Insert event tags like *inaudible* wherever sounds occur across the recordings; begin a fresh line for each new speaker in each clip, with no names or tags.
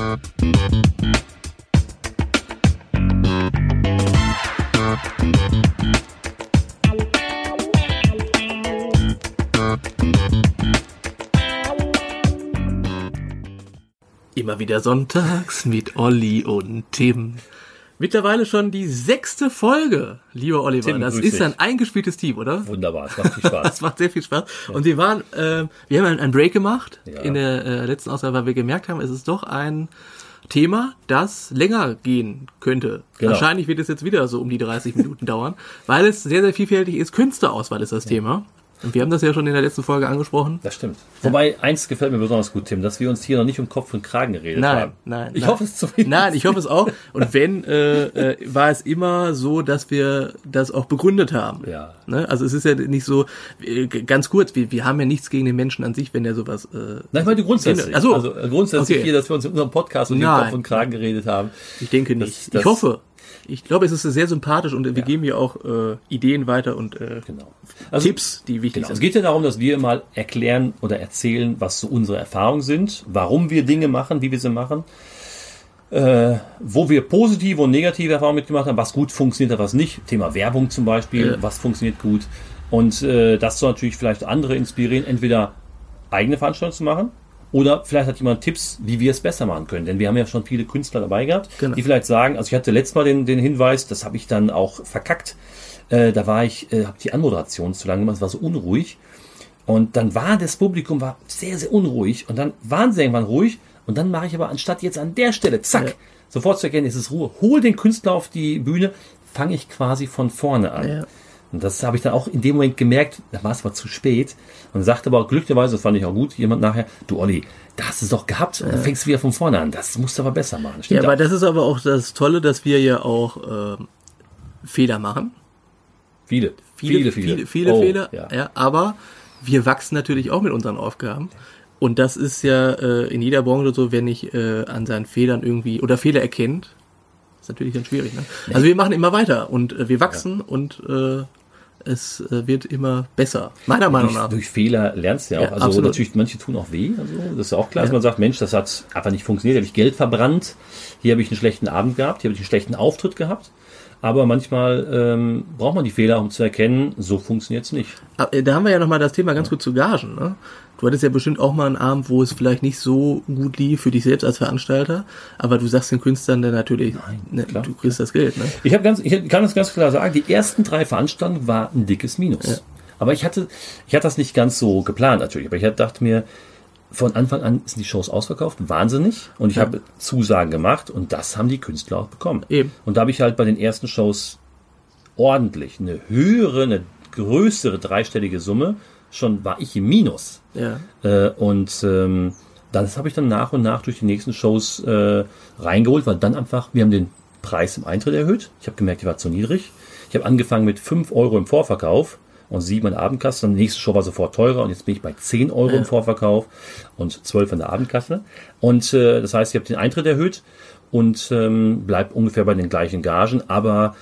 Immer wieder sonntags mit Olli und Tim. Mittlerweile schon die sechste Folge, lieber Oliver.
Tim,
das ist
dich.
ein eingespieltes Team, oder?
Wunderbar, es macht viel Spaß. *laughs*
Das macht sehr viel Spaß. Und wir waren, äh, wir haben einen Break gemacht
Ja.
in der äh, letzten Ausgabe, weil wir gemerkt haben, es ist doch ein Thema, das länger gehen könnte.
Genau.
Wahrscheinlich wird es jetzt wieder so um die 30 Minuten *laughs* dauern, weil es sehr, sehr vielfältig ist. Künstlerauswahl ist das Thema. Und wir haben das ja schon in der letzten Folge angesprochen.
Das stimmt. Wobei, eins gefällt mir besonders gut, Tim, dass wir uns hier noch nicht um Kopf und Kragen geredet
Nein,
haben.
nein.
Ich
nein.
hoffe es zumindest.
Nein, ich hoffe es auch. Und wenn, äh, äh, war es immer so, dass wir das auch begründet haben.
Ja.
Ne? Also es ist ja nicht so, äh, ganz kurz, wir, wir haben ja nichts gegen den Menschen an sich, wenn der sowas... Äh,
Nein, ich meine grundsätzlich. Also äh, grundsätzlich
Okay.
hier, dass wir uns in unserem Podcast um den. Kopf und Kragen geredet haben.
ich denke
Das-
nicht.
das-
ich hoffe. Ich glaube, es ist sehr sympathisch und wir geben ja auch äh, Ideen weiter und äh,
Genau. Also,
Tipps, die wichtig
Genau. Es
sind.
geht ja darum, dass wir mal erklären oder erzählen, was so unsere Erfahrungen sind, warum wir Dinge machen, wie wir sie machen, äh, wo wir positive und negative Erfahrungen mitgemacht haben, was gut funktioniert, was nicht. Thema Werbung zum Beispiel,
Ja.
was funktioniert gut. Und äh, das soll natürlich vielleicht andere inspirieren, entweder eigene Veranstaltungen zu machen oder vielleicht hat jemand Tipps, wie wir es besser machen können. Denn wir haben ja schon viele Künstler dabei gehabt,
Genau.
die vielleicht sagen, also ich hatte letztes Mal den, den Hinweis, das habe ich dann auch verkackt. Äh, da war ich, äh, habe die Anmoderation zu lange gemacht, es war so unruhig. Und dann war das Publikum war sehr, sehr unruhig. Und dann waren sie irgendwann ruhig. Und dann mache ich aber anstatt jetzt an der Stelle, zack,
Ja.
sofort zu erkennen, es ist Ruhe. Hol den Künstler auf die Bühne, fange ich quasi von vorne an.
Ja.
Und das habe ich dann auch in dem Moment gemerkt, da war es aber zu spät. Und sagte aber glücklicherweise, das fand ich auch gut, jemand nachher, du Olli, da hast du es doch gehabt. Und dann fängst du wieder von vorne an. Das musst du aber besser machen.
Ja,
Stimmt
aber
auch.
das ist aber auch das Tolle, dass wir ja auch ähm, Fehler machen.
viele,
Viele, viele, viele,
Oh,
Fehler.
Ja.
Ja. aber wir wachsen natürlich auch mit unseren Aufgaben. Und das ist ja äh, in jeder Branche so, wenn ich äh, an seinen Fehlern irgendwie oder Fehler erkennt, ist natürlich dann schwierig. Ne? Also wir machen immer weiter und äh, wir wachsen und äh, es äh, wird immer besser. Meiner Meinung
durch,
nach.
durch Fehler lernst du ja auch.
Ja,
also
absolut.
natürlich, manche tun auch weh. Also das ist auch klar, dass
Ja.
man sagt, Mensch, das hat einfach nicht funktioniert. Hier habe ich Geld verbrannt. Hier habe ich einen schlechten Abend gehabt. Hier habe ich einen schlechten Auftritt gehabt. Aber manchmal ähm, braucht man die Fehler, um zu erkennen, so funktioniert es nicht.
Aber, äh, Da haben wir ja nochmal das Thema ganz gut zu Gagen. Ne? Du hattest ja bestimmt auch mal einen Abend, wo es vielleicht nicht so gut lief für dich selbst als Veranstalter, aber du sagst den Künstlern dann natürlich, ne,
klar,
du kriegst das Geld. Ne?
Ich, ganz, ich kann das ganz klar sagen, die ersten drei Veranstaltungen war ein dickes Minus. Aber ich hatte, ich hatte das nicht ganz so geplant natürlich, aber ich dachte mir, von Anfang an sind die Shows ausverkauft, wahnsinnig. Und ich
Ja.
habe Zusagen gemacht und das haben die Künstler auch bekommen.
Eben.
Und da habe ich halt bei den ersten Shows ordentlich eine höhere, eine größere dreistellige Summe. Schon war ich im Minus.
Ja.
Äh, und ähm, das habe ich dann nach und nach durch die nächsten Shows äh, reingeholt, weil dann einfach, wir haben den Preis im Eintritt erhöht. Ich habe gemerkt, die war zu niedrig. Ich habe angefangen mit 5 Euro im Vorverkauf und 7 in der Abendkasse. Dann die nächste Show war sofort teurer und jetzt bin ich bei 10 Euro im Vorverkauf und 12 in der Abendkasse. Und äh, das heißt, ich habe den Eintritt erhöht und ähm, bleib ungefähr bei den gleichen Gagen, aber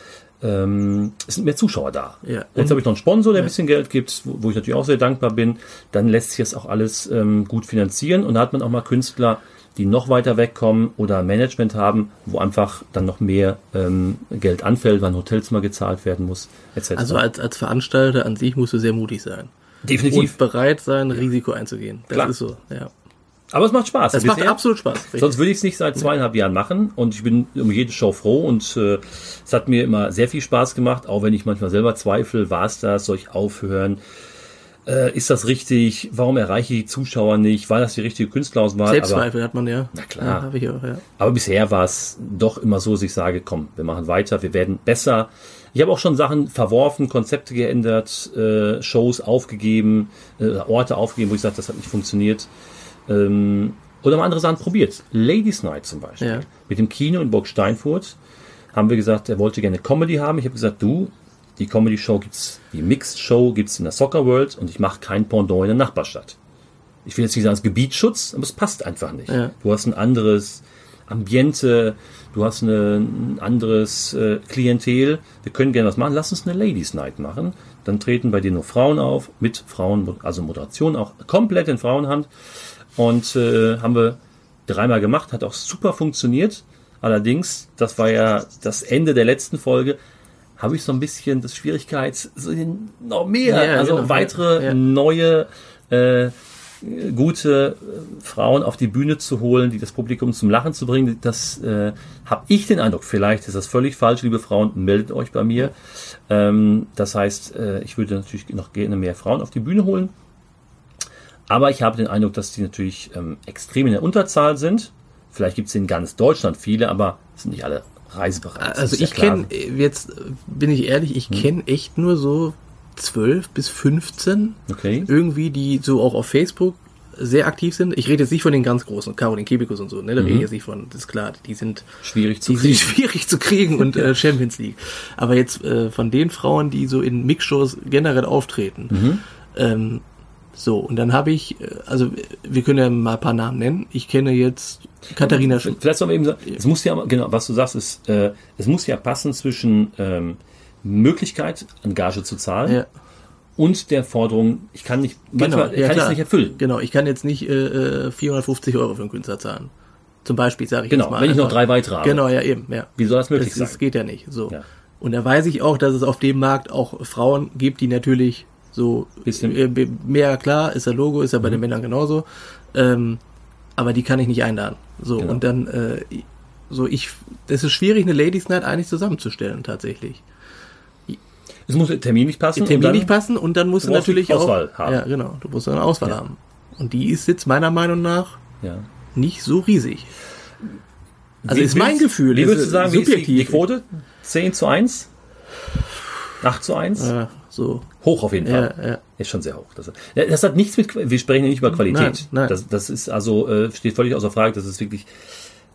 ähm, es sind mehr Zuschauer da.
Ja.
Jetzt habe ich noch einen Sponsor, der ein bisschen Geld gibt, wo, wo ich natürlich auch sehr dankbar bin. Dann lässt sich das auch alles ähm, gut finanzieren und da hat man auch mal Künstler, die noch weiter wegkommen oder Management haben, wo einfach dann noch mehr ähm, Geld anfällt, weil ein Hotelzimmer gezahlt werden muss, etc.
Also als, als Veranstalter an sich musst du sehr mutig sein.
Definitiv.
Und bereit sein, Risiko einzugehen. Das
Klar.
ist so, ja.
Aber es macht Spaß.
Das macht absolut Spaß. richtig.
Sonst würde ich es nicht seit zweieinhalb Jahren machen und ich bin um jede Show froh und äh, es hat mir immer sehr viel Spaß gemacht, auch wenn ich manchmal selber zweifle, war es das, soll ich aufhören? Äh, ist das richtig? Warum erreiche ich die Zuschauer nicht? War das die richtige Künstlerauswahl?
Selbstzweifel hat man ja.
Na klar.
Ja, habe ich auch, ja.
aber bisher war es doch immer so, dass ich sage, komm, wir machen weiter, wir werden besser. Ich habe auch schon Sachen verworfen, Konzepte geändert, äh, Shows aufgegeben, äh, Orte aufgegeben, wo ich sage, das hat nicht funktioniert. Ähm, oder mal andere Sachen probiert. Ladies Night zum Beispiel.
Ja.
Mit dem Kino in Burg Steinfurt haben wir gesagt, er wollte gerne Comedy haben. Ich habe gesagt, du, die Comedy-Show gibt's, die Mixed-Show gibt's in der Soccer World und ich mache kein Pendant in der Nachbarstadt. Ich will jetzt nicht sagen, es ist Gebietsschutz, aber es passt einfach nicht.
Ja.
Du hast ein anderes Ambiente, du hast eine, ein anderes äh, Klientel. Wir können gerne was machen. Lass uns eine Ladies Night machen. Dann treten bei dir nur Frauen auf, mit Frauen, also Moderation auch komplett in Frauenhand. Und äh, haben wir dreimal gemacht, hat auch super funktioniert. Allerdings, das war ja das Ende der letzten Folge, habe ich so ein bisschen das Schwierigkeits, so noch mehr,
Ja,
also
genau.
weitere
Ja.
neue äh, gute äh, Frauen auf die Bühne zu holen, die das Publikum zum Lachen zu bringen. Das äh, habe ich den Eindruck. Vielleicht ist das völlig falsch, liebe Frauen. Meldet euch bei mir. Ähm, das heißt, äh, ich würde natürlich noch gerne mehr Frauen auf die Bühne holen. Aber ich habe den Eindruck, dass die natürlich ähm, extrem in der Unterzahl sind. Vielleicht gibt es in ganz Deutschland viele, aber es sind nicht alle reisebereit.
Also ich kenne, jetzt äh, bin ich ehrlich, ich kenne echt nur so 12 bis 15
Okay.
irgendwie, die so auch auf Facebook sehr aktiv sind. Ich rede jetzt nicht von den ganz großen, Caroline Kebekus und so, ne? Da rede ich jetzt nicht von, das ist klar, die sind
Schwierig zu
sind *laughs* schwierig zu kriegen und äh, *laughs* Champions League. Aber jetzt äh, von den Frauen, die so in Mixshows generell auftreten,
Mhm.
ähm, so, und dann habe ich, äh, also wir können ja mal ein paar Namen nennen. Ich kenne jetzt Katharina Sch
Vielleicht soll man eben sagen, es muss ja, genau, was du sagst, ist, äh, es muss ja passen zwischen ähm, Möglichkeit, an Gage zu zahlen
ja,
und der Forderung, ich kann nicht, manchmal
ja,
kann ich es nicht erfüllen.
Genau, ich kann jetzt nicht äh, äh, 450 Euro für einen Künstler zahlen. Zum Beispiel, sage ich
Genau,
jetzt mal.
wenn ich noch
einfach.
drei weitere habe.
Genau, ja eben, ja.
Wie soll das möglich
das,
sein?
das geht ja nicht. So.
Ja.
Und da weiß ich auch, dass es auf dem Markt auch Frauen gibt, die natürlich so
Bisschen-
äh, mehr klar, ist ja Logo, ist ja
Mhm.
bei den Männern genauso. Ähm, aber die kann ich nicht einladen. So,
Genau.
und dann, äh, so ich, es ist schwierig, eine Ladies Night eigentlich zusammenzustellen, tatsächlich.
Es muss passen.
Termin
und dann-
nicht passen und dann musst du
Du
natürlich
Auswahl
auch.
haben.
Ja, genau, du musst eine Auswahl
Ja.
haben. Und die ist jetzt meiner Meinung nach
Ja.
nicht so riesig. Also
Wie-
ist mein Gefühl.
Wie würdest du sagen, wie ist die,
subjektiv.
die Quote? 10 zu 1? 8 zu 1?
Ja, so.
Hoch auf jeden Fall.
Ja, ja.
Ist schon sehr hoch. Das, ja, das hat nichts mit, wir sprechen hier nicht über Qualität.
Nein, nein.
Das, das ist also, äh, steht völlig außer Frage, dass es wirklich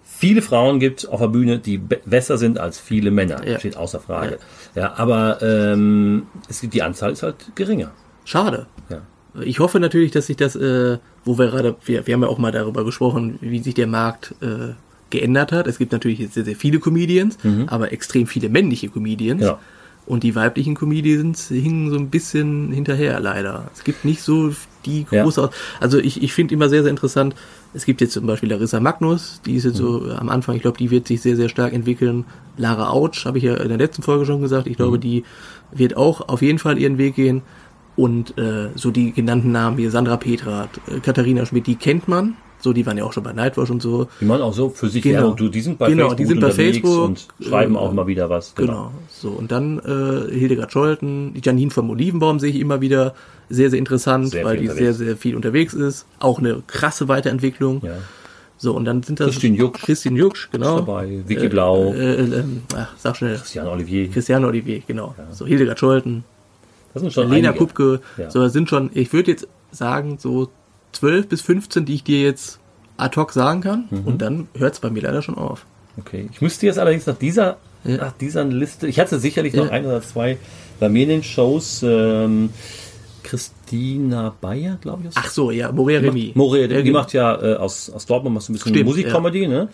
viele Frauen gibt auf der Bühne, die be besser sind als viele Männer.
Ja.
Steht außer Frage. Ja, aber ähm, es gibt, die Anzahl ist halt geringer.
Schade.
Ja.
Ich hoffe natürlich, dass sich das, äh, wo wir gerade, wir, wir haben ja auch mal darüber gesprochen, wie sich der Markt äh, geändert hat. Es gibt natürlich jetzt sehr, sehr viele Comedians, aber extrem viele männliche Comedians.
Mhm. Ja.
Und die weiblichen Comedians hingen so ein bisschen hinterher, leider. Es gibt nicht so die
Ja.
große, Aus also ich, ich finde immer sehr, sehr interessant, es gibt jetzt zum Beispiel Larissa Magnus, die ist jetzt so
Mhm.
am Anfang, ich glaube, die wird sich sehr, sehr stark entwickeln. Lara Autsch, habe ich ja in der letzten Folge schon gesagt, ich
Mhm.
glaube, die wird auch auf jeden Fall ihren Weg gehen. Und äh, so die genannten Namen wie Sandra Petrat, äh, Katharina Schmidt, die kennt man. So, die waren ja auch schon bei Nightwatch und so.
Die man auch so für sich
Genau.
Werbung tut. Die sind bei
Genau,
Facebook
die sind bei Facebook,
und schreiben
äh,
auch immer wieder was.
Genau. So, und dann äh, Hildegard Scholten, Janine vom Olivenbaum sehe ich immer wieder sehr, sehr interessant,
Sehr
weil die sehr,
unterwegs.
sehr viel unterwegs ist. Auch eine krasse Weiterentwicklung.
Ja.
So, und dann sind das
Christine Jucksch.
Christine Jucksch, genau.
Dabei, Vicky Blau,
Äh, äh, ähm, ach, sag schnell.
Christian Olivier.
Christiane Olivier, genau. So, Hildegard Scholten,
Das sind schon
Lena
einige.
Kupke.
Ja.
So, das sind schon, ich würde jetzt sagen, so 12 bis 15, die ich dir jetzt ad hoc sagen kann.
Mhm.
Und dann hört es bei mir leider schon auf.
Okay. Ich müsste jetzt allerdings nach dieser,
Ja.
nach dieser Liste, ich hatte sicherlich noch
Ja.
ein oder zwei bei mir in den Shows, ähm, Christina Bayer, glaube ich.
Ach so, ja, Morea Remy.
Moria,
Ja,
die
genau.
macht ja äh, aus, aus Dortmund machst du ein bisschen Musikcomedy, ne?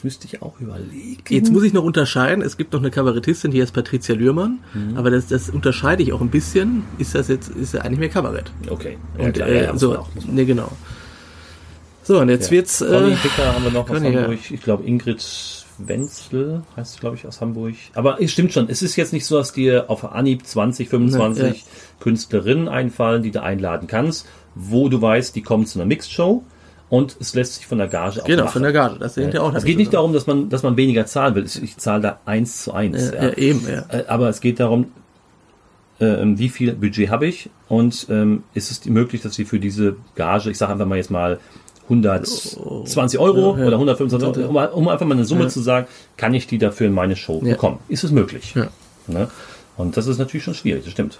Jetzt müsste ich auch überlegen.
Jetzt muss ich noch unterscheiden. Es gibt noch eine Kabarettistin, die heißt Patricia Lührmann.
Mhm.
Aber das, das unterscheide ich auch ein bisschen. Ist das jetzt, ist ja eigentlich mehr Kabarett.
Okay. Ja,
Und,
klar,
äh,
ja,
so,
auch, muss man
ne, genau. So, und jetzt
Ja.
wird's,
Conny
äh,
Picker haben wir noch aus
Conny, ja.
Hamburg. Ich glaube, Ingrid Wenzel heißt sie, glaube ich, aus Hamburg. Aber es stimmt schon, es ist jetzt nicht so, dass dir auf Anhieb 20, 25
Ja.
Künstlerinnen einfallen, die du einladen kannst, wo du weißt, die kommen zu einer Mixed-Show und es lässt sich von der Gage auch
genau,
machen.
von der Gage. Das sind ja auch
es geht nicht darum, dass man, dass man weniger zahlen will. Ich zahle da eins zu eins.
Ja, ja, eben, ja.
Äh, Aber es geht darum, ähm, wie viel Budget habe ich und ähm, ist es möglich, dass sie für diese Gage, ich sage einfach mal jetzt mal 120 Euro
Ja, ja.
oder 125 Euro, um, um einfach mal eine Summe
Ja.
zu sagen, kann ich die dafür in meine Show
Ja.
bekommen? Ist es möglich?
Ja.
Ne? Und das ist natürlich schon schwierig, das stimmt.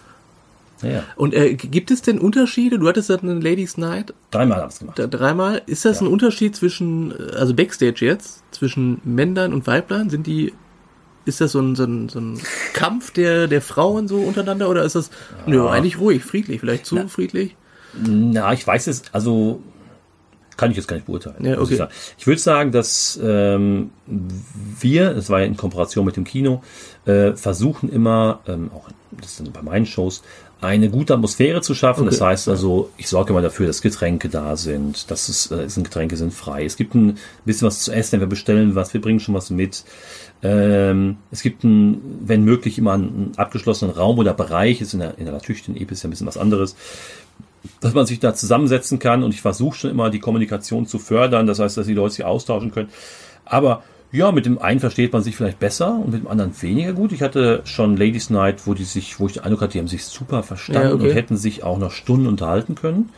Ja, ja.
Und äh, gibt es denn Unterschiede? Du hattest das eine Ladies Night
dreimal haben es gemacht.
da, dreimal. Ist das ein Unterschied zwischen, äh, also Backstage jetzt, zwischen Männlein und Weiblein? Sind die, ist das so ein, so ein, so ein Kampf der, der Frauen so untereinander oder ist das, nö, eigentlich ruhig, friedlich, vielleicht zu friedlich?
Na, ich weiß es, also kann ich jetzt gar nicht beurteilen.
Ja, okay.
Ich, ich würde sagen, dass ähm, wir, das war ja in Kooperation mit dem Kino, äh, versuchen immer, ähm, auch das sind bei meinen Shows, eine gute Atmosphäre zu schaffen. Das
Okay.
heißt also, ich sorge immer dafür, dass Getränke da sind, dass es, äh, sind Getränke sind frei. Es gibt ein bisschen was zu essen, wir bestellen was, wir bringen schon was mit. Ähm, es gibt ein, wenn möglich, immer einen abgeschlossenen Raum oder Bereich, ist in der, in der natürlichen Epis ja ein bisschen was anderes, dass man sich da zusammensetzen kann und ich versuche schon immer die Kommunikation zu fördern, das heißt, dass die Leute sich austauschen können. Aber ja, mit dem einen versteht man sich vielleicht besser und mit dem anderen weniger gut. Ich hatte schon Ladies Night, wo die sich, wo ich den Eindruck hatte, die haben sich super verstanden
Ja, okay.
und hätten sich auch noch Stunden unterhalten können.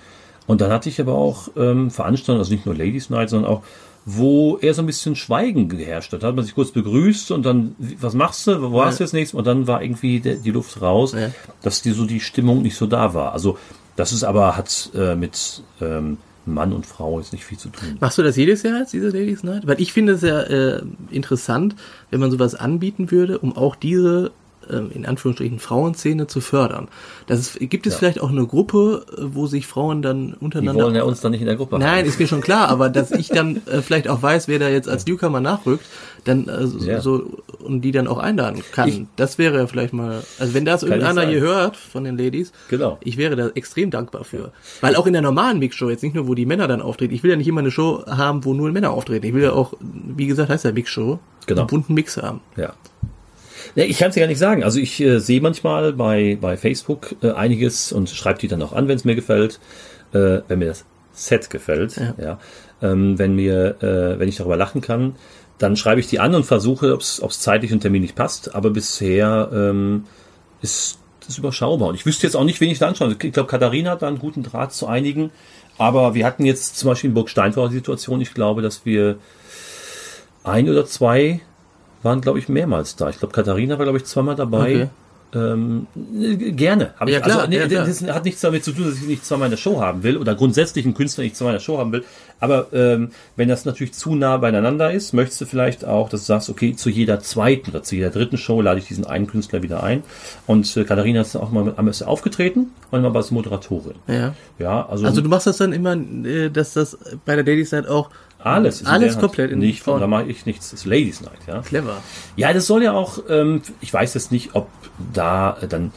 Und dann hatte ich aber auch ähm, Veranstaltungen, also nicht nur Ladies Night, sondern auch, wo eher so ein bisschen Schweigen geherrscht hat. Da hat man sich kurz begrüßt und dann, was machst du, wo warst du jetzt nächstes? Und dann war irgendwie der, die Luft raus,
Ja.
dass die so die Stimmung nicht so da war. Also das ist aber, hat äh, mit ähm, Mann und Frau jetzt nicht viel zu tun.
Machst du das jedes Jahr jetzt, diese Ladies Night? Weil ich finde es ja äh, interessant, wenn man sowas anbieten würde, um auch diese in Anführungsstrichen Frauenszene zu fördern. Das ist, gibt es
Ja.
vielleicht auch eine Gruppe, äh, wo sich Frauen dann
Die
untereinander
wollen ja uns dann nicht in der Gruppe
Nein,
haben.
ist mir schon klar, aber dass ich dann *laughs* äh, vielleicht auch weiß, wer da jetzt als Newcomer nachrückt, dann äh, so,
Ja.
so und die dann auch einladen kann.
Ich-
das wäre ja vielleicht mal, also wenn das irgendeiner hier hört von den Ladies,
Genau.
ich wäre da extrem dankbar für. Weil auch in der normalen Mixshow, jetzt nicht nur, wo die Männer dann auftreten, ich will ja nicht immer eine Show haben, wo nur Männer auftreten. Ich will ja auch, wie gesagt, heißt ja Mixshow,
Genau.
einen bunten Mix haben.
Ja. Ich kann es ja gar nicht sagen. Also ich äh, sehe manchmal bei, bei Facebook äh, einiges und schreibe die dann auch an, wenn es mir gefällt, äh, wenn mir das Set gefällt.
Ja.
Ja. Ähm, wenn mir, äh, wenn ich darüber lachen kann, dann schreibe ich die an und versuche, ob es zeitlich und terminlich passt. Aber bisher ähm, ist das überschaubar. Und ich wüsste jetzt auch nicht, wen ich da anschaue. Ich glaube, Katharina hat da einen guten Draht zu einigen. Aber wir hatten jetzt zum Beispiel in Burg Steinfurt die Situation, ich glaube, dass wir ein oder zwei waren, glaube ich, mehrmals da. Ich glaube, Katharina war, glaube ich, zweimal dabei.
Okay.
Ähm, äh, gerne. Hab
Ja,
ich,
klar,
also, nee,
ja, klar.
Das hat nichts damit zu tun, dass ich nicht zweimal in der Show haben will oder grundsätzlich einen Künstler nicht zweimal in der Show haben will. Aber ähm, wenn das natürlich zu nah beieinander ist, möchtest du vielleicht auch, dass du sagst, okay, zu jeder zweiten oder zu jeder dritten Show lade ich diesen einen Künstler wieder ein. Und äh, Katharina ist auch mal mit sie aufgetreten und einmal als Moderatorin.
Ja.
Ja, also,
Also du machst das dann immer, äh, dass das bei der Ladies Night auch
alles, ist
alles komplett in
nicht,
Frauen-
da mache ich nichts. Das ist Ladies Night, ja.
clever.
Ja, das soll ja auch, ähm, ich weiß jetzt nicht, ob da äh, dann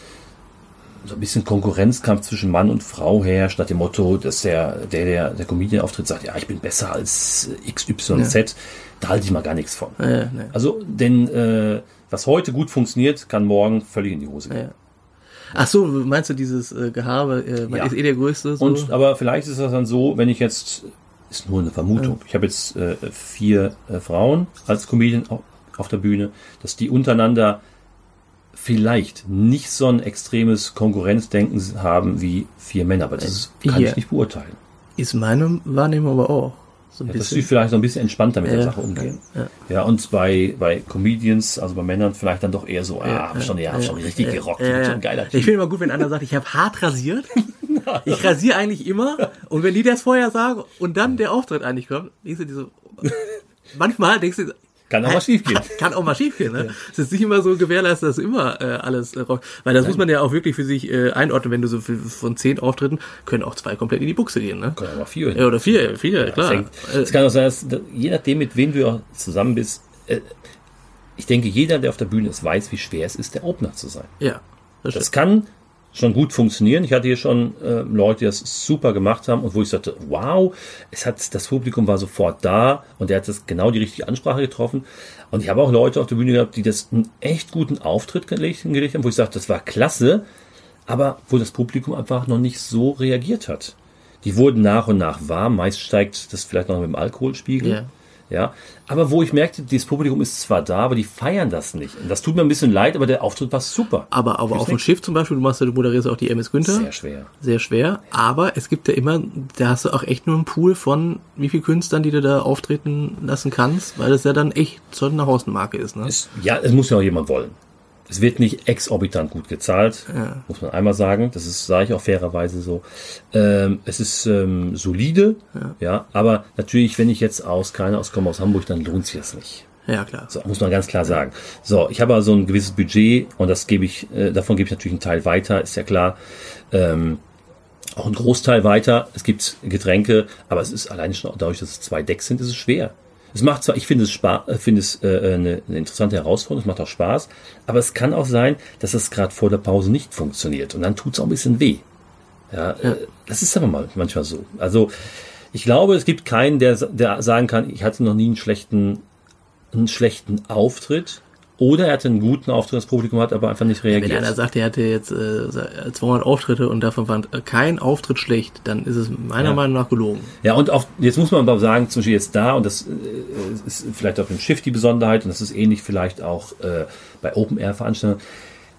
so ein bisschen Konkurrenzkampf zwischen Mann und Frau herrscht, nach dem Motto, dass der, der, der, der Comedian auftritt, sagt, ja, ich bin besser als äh, XYZ. Da halte ich mal gar nichts von.
Ja, nee.
Also, denn äh, was heute gut funktioniert, kann morgen völlig in die Hose gehen.
Ja. Ach so, meinst du dieses äh, Gehabe, äh, man
Ja.
ist eh der Größte? So?
Und aber vielleicht ist das dann so, wenn ich jetzt, ist nur eine Vermutung, ich habe jetzt äh, vier äh, Frauen als Comedian auf, auf der Bühne, dass die untereinander vielleicht nicht so ein extremes Konkurrenzdenken haben wie vier Männer, aber das kann
Ja.
ich nicht beurteilen.
ist meine Wahrnehmung aber auch. So ein
Ja, dass sie vielleicht so ein bisschen entspannter mit der
Ja,
Sache umgehen.
ja,
Ja, und bei, bei Comedians, also bei Männern vielleicht dann doch eher so, ah, hab schon, ja, hab schon richtig gerockt,
Ich finde immer gut, wenn einer sagt, ich habe hart rasiert. *laughs* *laughs* Ich rasiere eigentlich immer. Und wenn die das vorher sagen und dann der Auftritt eigentlich kommt, denkst du dir so, manchmal denkst du,
Kann auch mal schief gehen. *laughs*
Kann auch mal schief gehen, ne? Es ist nicht immer so gewährleistet, dass immer äh, alles äh, rockst. Weil das muss man ja auch wirklich für sich äh, einordnen, wenn du so viel, von zehn Auftritten, können auch zwei komplett in die Buchse gehen, ne?
Kann auch mal vier.
Ja, oder vier, vier, klar.
Es,
Äh,
kann auch sein, dass, je nachdem, mit wem du auch zusammen bist, äh, ich denke, jeder, der auf der Bühne ist, weiß, wie schwer es ist, der Opener zu sein.
ja, das
Das
stimmt.
kann schon gut funktionieren. Ich hatte hier schon äh, Leute, die das super gemacht haben und wo ich sagte, wow, es hat das Publikum war sofort da und der hat das genau die richtige Ansprache getroffen. Und ich habe auch Leute auf der Bühne gehabt, die das einen echt guten Auftritt gelegt, hingelegt haben, wo ich sagte, das war klasse, aber wo das Publikum einfach noch nicht so reagiert hat. Die wurden nach und nach warm. Meist steigt das vielleicht noch mit dem Alkoholspiegel.
Ja.
Ja, aber wo ich merkte, dieses Publikum ist zwar da, aber die feiern das nicht. Und das tut mir ein bisschen leid, aber der Auftritt war super.
Aber, aber auf dem? Schiff zum Beispiel, du machst ja, du moderierst auch die MS Günther.
Sehr schwer.
Sehr schwer. Aber es gibt ja immer, da hast du auch echt nur einen Pool von wie viel Künstlern, die du da auftreten lassen kannst, weil das ja dann echt so eine Hausmarke ist, ne?
Es, ja, es muss ja auch jemand wollen. Es wird nicht exorbitant gut gezahlt,
Ja.
muss man einmal sagen. Das ist, sage ich auch fairerweise so. Ähm, es ist ähm, solide, ja. aber natürlich, wenn ich jetzt aus, keine aus komme aus Hamburg, dann lohnt sich das nicht.
Ja, klar.
So, muss man ganz klar sagen. So, ich habe also ein gewisses Budget und das gebe ich, äh, davon gebe ich natürlich einen Teil weiter, ist ja klar. Ähm, auch ein Großteil weiter. Es gibt Getränke, aber es ist alleine schon dadurch, dass es zwei Decks sind, ist es schwer. Es macht zwar, ich finde es, Spaß, äh, finde es äh, eine, eine interessante Herausforderung, es macht auch Spaß, aber es kann auch sein, dass es gerade vor der Pause nicht funktioniert und dann tut es auch ein bisschen weh. Ja, ja. Äh, das ist aber mal manchmal so. Also ich glaube, es gibt keinen, der, der sagen kann, ich hatte noch nie einen schlechten, einen schlechten Auftritt. Oder er hatte einen guten Auftritt, das Publikum hat aber einfach nicht reagiert.
Wenn einer sagt, er hatte jetzt äh, 200 Auftritte und davon war kein Auftritt schlecht, dann ist es meiner ja. Meinung nach gelogen.
Ja, und auf, jetzt muss man aber sagen, zum Beispiel jetzt da, und das äh, ist vielleicht auf dem Schiff die Besonderheit, und das ist ähnlich vielleicht auch äh, bei Open-Air-Veranstaltungen,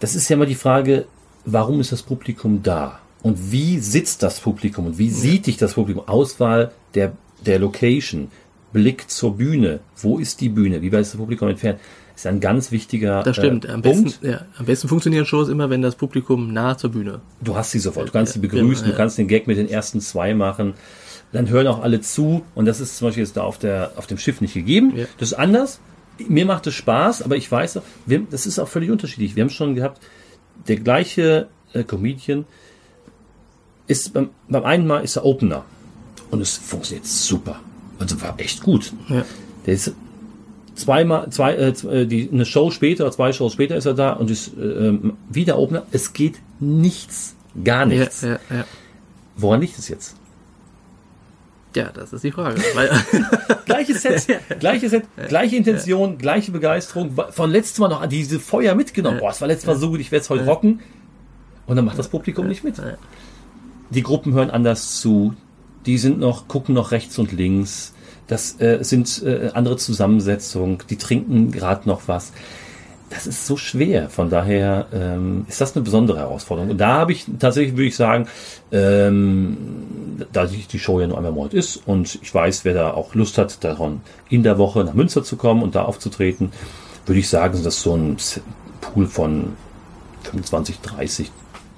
das ist ja mal die Frage, warum ist das Publikum da? Und wie sitzt das Publikum? Und wie sieht dich das Publikum? Auswahl der, der Location, Blick zur Bühne. Wo ist die Bühne? Wie weit ist das Publikum entfernt? Ist ein ganz wichtiger
Das stimmt. Äh, am, Punkt. Besten, ja, am besten funktionieren Shows immer, wenn das Publikum nah zur Bühne.
Du hast sie sofort. Du kannst sie begrüßen, ja, du kannst den Gag mit den ersten zwei machen. Dann hören auch alle zu. Und das ist zum Beispiel jetzt da auf, der, auf dem Schiff nicht gegeben. Ja. Das ist anders. Mir macht es Spaß, aber ich weiß, wir, das ist auch völlig unterschiedlich. Wir haben schon gehabt, der gleiche äh, Comedian ist beim, beim einen Mal ist er Opener. Und es funktioniert super. Also war echt gut. Ja. Der ist zweimal, zwei, äh, äh, die, eine Show später, zwei Shows später ist er da und ist äh, wieder Opener. Es geht nichts, gar nichts. Ja, ja, ja. Woran liegt es jetzt?
Ja, das ist die Frage. *laughs*
gleiches Set, gleiche Set, *laughs* gleiche Intention, gleiche Begeisterung. Von letztem Mal noch diese Feuer mitgenommen. Boah, es war letztes Mal so gut, ich werde es heute rocken. Und dann macht das Publikum nicht mit. Die Gruppen hören anders zu. Die sind noch, gucken noch rechts und links das äh, sind äh, andere Zusammensetzungen, die trinken gerade noch was. Das ist so schwer. Von daher ähm, ist das eine besondere Herausforderung. Und da habe ich tatsächlich, würde ich sagen, ähm, da die Show ja nur einmal im Monat ist und ich weiß, wer da auch Lust hat, daran in der Woche nach Münster zu kommen und da aufzutreten, würde ich sagen, das ist so ein Pool von 25, 30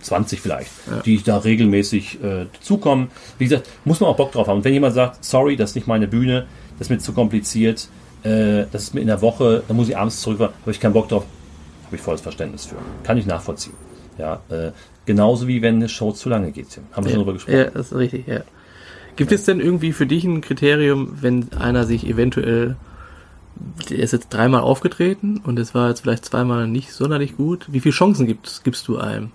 20 vielleicht, ja. die da regelmäßig äh, zukommen. Wie gesagt, muss man auch Bock drauf haben. Und wenn jemand sagt, sorry, das ist nicht meine Bühne, das ist mir zu kompliziert, äh, das ist mir in der Woche, da muss ich abends zurückfahren, habe ich keinen Bock drauf, habe ich volles Verständnis für. Kann ich nachvollziehen. Ja, äh, genauso wie wenn eine Show zu lange geht. Haben wir
ja,
schon drüber gesprochen.
Ja, das ist richtig, ja. Gibt es denn irgendwie für dich ein Kriterium, wenn einer sich eventuell der ist jetzt dreimal aufgetreten und es war jetzt vielleicht zweimal nicht sonderlich gut. Wie viele Chancen gibst, gibst du einem?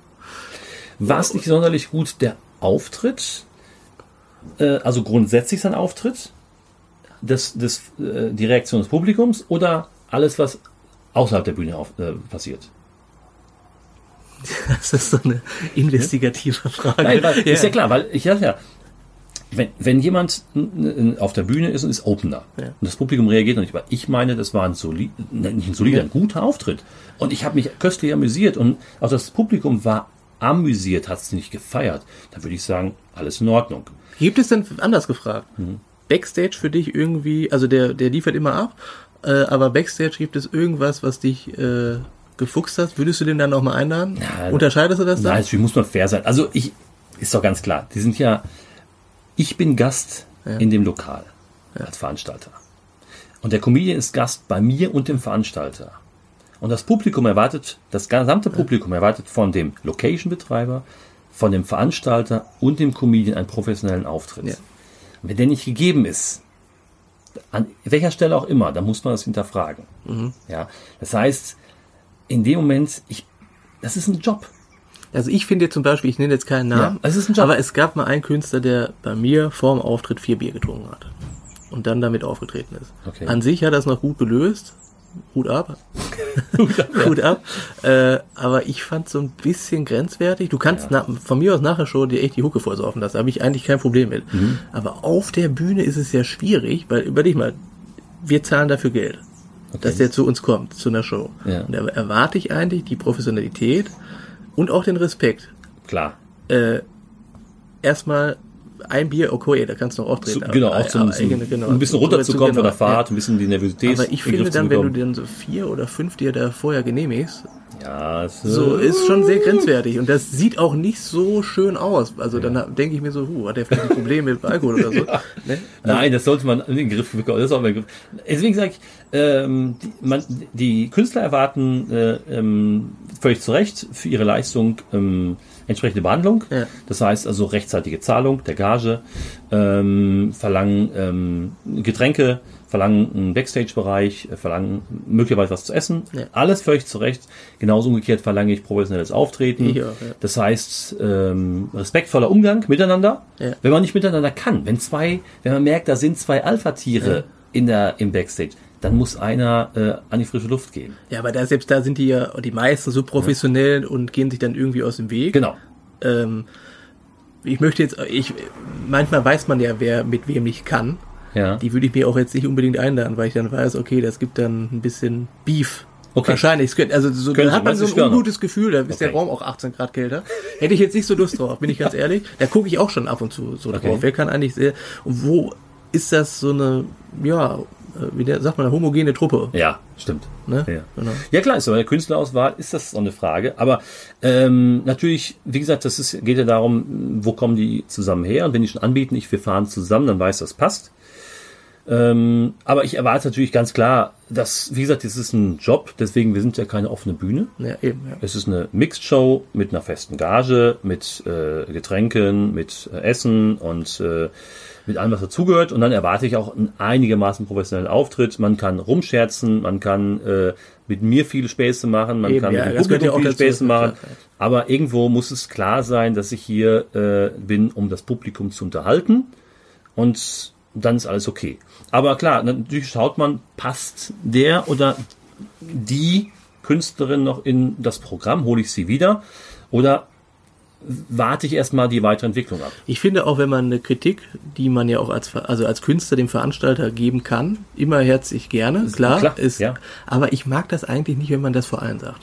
War es nicht sonderlich gut der Auftritt? Äh, also grundsätzlich sein Auftritt? Das, das, äh, die Reaktion des Publikums oder alles, was außerhalb der Bühne auf, äh, passiert?
Das ist so eine investigative Frage.
Nein, weil, ja. Ist ja klar, weil ich ja, ja wenn, wenn jemand auf der Bühne ist und ist Opener ja. und das Publikum reagiert noch nicht, weil ich meine, das war ein solid, nicht ein solider, ein guter Auftritt. Und ich habe mich köstlich amüsiert und auch das Publikum war amüsiert, hat es nicht gefeiert, dann würde ich sagen, alles in Ordnung.
Gibt es denn, anders gefragt, mhm. Backstage für dich irgendwie, also der, der liefert immer ab, äh, aber Backstage gibt es irgendwas, was dich äh, gefuchst hat? Würdest du den dann nochmal einladen?
Na,
Unterscheidest du das
dann? Nein, natürlich muss man fair sein. Also ich, ist doch ganz klar, die sind ja, ich bin Gast ja. in dem Lokal ja. als Veranstalter. Und der Comedian ist Gast bei mir und dem Veranstalter. Und das Publikum erwartet, das gesamte Publikum erwartet von dem Location-Betreiber, von dem Veranstalter und dem Comedian einen professionellen Auftritt. Ja. Wenn der nicht gegeben ist, an welcher Stelle auch immer, dann muss man das hinterfragen. Mhm. Ja, das heißt, in dem Moment, ich, das ist ein Job.
Also ich finde zum Beispiel, ich nenne jetzt keinen Namen, ja, es ist ein Job. aber es gab mal einen Künstler, der bei mir vor dem Auftritt vier Bier getrunken hat und dann damit aufgetreten ist. Okay. An sich hat er es noch gut gelöst, Hut ab. *laughs* Hut ab. Hut ab. Äh, aber ich fand so ein bisschen grenzwertig. Du kannst ja. na, von mir aus nachher schon dir echt die Hucke vorsaufen lassen. Da habe ich eigentlich kein Problem mit. Mhm. Aber auf der Bühne ist es ja schwierig, weil überleg mal, wir zahlen dafür Geld. Okay. Dass der zu uns kommt, zu einer Show. Ja. Und da erwarte ich eigentlich die Professionalität und auch den Respekt.
Klar.
Äh, erstmal ein Bier, okay, da kannst du noch auftreten.
So, genau, auch zum, zum, genau, ein bisschen runterzukommen von der Fahrt, ja. ein bisschen die Nervosität.
Aber ich finde dann, wenn du dann so vier oder fünf dir da vorher genehmigst,
Ja,
So
äh,
ist schon sehr grenzwertig und das sieht auch nicht so schön aus. Also dann denke ich mir so, huh, hat der vielleicht ein Problem mit Alkohol oder so? *laughs* Ne?
Nein, das sollte man in den Griff bekommen. Das ist auch Griff. Deswegen sage ich, ähm, die, man, die Künstler erwarten äh, ähm, völlig zu Recht für ihre Leistung ähm, entsprechende Behandlung.
Ja.
Das heißt also rechtzeitige Zahlung der Gage, ähm, verlangen ähm, Getränke, verlangen einen Backstage-Bereich, äh, verlangen möglicherweise was zu essen.
Ja.
Alles völlig zu Recht. Genauso umgekehrt verlange ich professionelles Auftreten.
Ich auch, ja.
Das heißt, ähm, respektvoller Umgang miteinander.
Ja.
Wenn man nicht miteinander kann, wenn zwei, wenn man merkt, da sind zwei Alpha-Tiere in der, im Backstage, dann muss einer äh, an die frische Luft gehen.
Ja, aber da, selbst da sind die ja die meisten so professionell und gehen sich dann irgendwie aus dem Weg.
Genau.
Ähm, ich möchte jetzt, ich, manchmal weiß man ja, wer mit wem nicht kann.
Ja.
Die würde ich mir auch jetzt nicht unbedingt einladen, weil ich dann weiß, okay, das gibt dann ein bisschen Beef.
Okay.
Wahrscheinlich. Es könnte- Also so,
Könnte,
da hat man so ein ungutes Gefühl, da ist der
Okay.
Raum auch 18 Grad kälter. Hätte ich jetzt nicht so Lust drauf, bin ich ganz *laughs* ehrlich. Da gucke ich auch schon ab und zu so
Okay.
drauf. Wer kann eigentlich sehr. Und wo ist das so eine, ja, wie der, sagt man, eine homogene Truppe?
Ja, stimmt.
Ne?
Ja.
Genau.
Ja klar, ist aber der Künstlerauswahl ist das so eine Frage. Aber ähm, natürlich, wie gesagt, das ist, geht ja darum, wo kommen die zusammen her? Und wenn die schon anbieten, ich, wir fahren zusammen, dann weiß das passt. Ähm, aber ich erwarte natürlich ganz klar, dass, wie gesagt, das ist ein Job, deswegen wir sind ja keine offene Bühne.
Ja, eben, ja.
Es ist eine Mixed Show mit einer festen Gage, mit äh, Getränken, mit äh, Essen und äh, mit allem, was dazugehört. Und dann erwarte ich auch einen einigermaßen professionellen Auftritt. Man kann rumscherzen, man kann äh, mit mir viele Späße machen, man
Eben,
kann
ja,
mit dem
ja
Publikum
auch
viele Späße machen. Aber irgendwo muss es klar sein, dass ich hier äh, bin, um das Publikum zu unterhalten. Und dann ist alles okay. Aber klar, natürlich schaut man, passt der oder die Künstlerin noch in das Programm, hole ich sie wieder oder warte ich erstmal die weitere Entwicklung ab.
Ich finde auch, wenn man eine Kritik, die man ja auch als, also als Künstler dem Veranstalter geben kann, immer herzlich gerne, klar,
klar,
ist,
ja.
aber ich mag das eigentlich nicht, wenn man das vor allen sagt.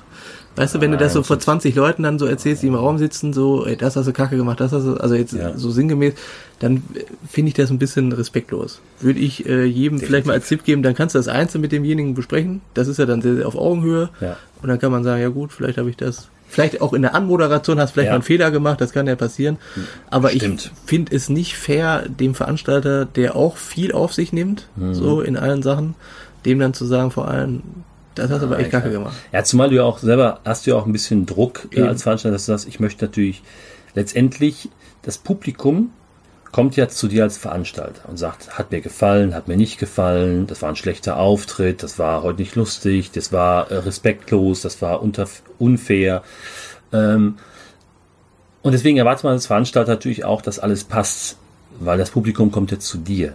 Weißt du, wenn du
Ah,
das so vor 20 Leuten dann so erzählst, die im Raum sitzen, so, ey, das hast du kacke gemacht, das hast du, also jetzt
Ja.
so sinngemäß, dann finde ich das ein bisschen respektlos. Würde ich äh, jedem vielleicht mal als Tipp geben, dann kannst du das einzeln mit demjenigen besprechen. Das ist ja dann sehr, sehr auf Augenhöhe.
Ja.
Und dann kann man sagen, ja gut, vielleicht habe ich das, vielleicht auch in der Anmoderation hast du vielleicht
Ja.
mal einen Fehler gemacht, das kann ja passieren. Aber
Stimmt.
ich finde es nicht fair, dem Veranstalter, der auch viel auf sich nimmt,
Mhm.
so in allen Sachen, dem dann zu sagen, vor allem, das hast du aber echt kacke gemacht.
Ja, zumal du ja auch selber hast du ja auch ein bisschen Druck äh, als Veranstalter, dass du sagst, ich möchte natürlich letztendlich das Publikum kommt ja zu dir als Veranstalter und sagt, hat mir gefallen, hat mir nicht gefallen, das war ein schlechter Auftritt, das war heute nicht lustig, das war äh, respektlos, das war unter, unfair. Ähm, und deswegen erwartet man als Veranstalter natürlich auch, dass alles passt, weil das Publikum kommt ja zu dir.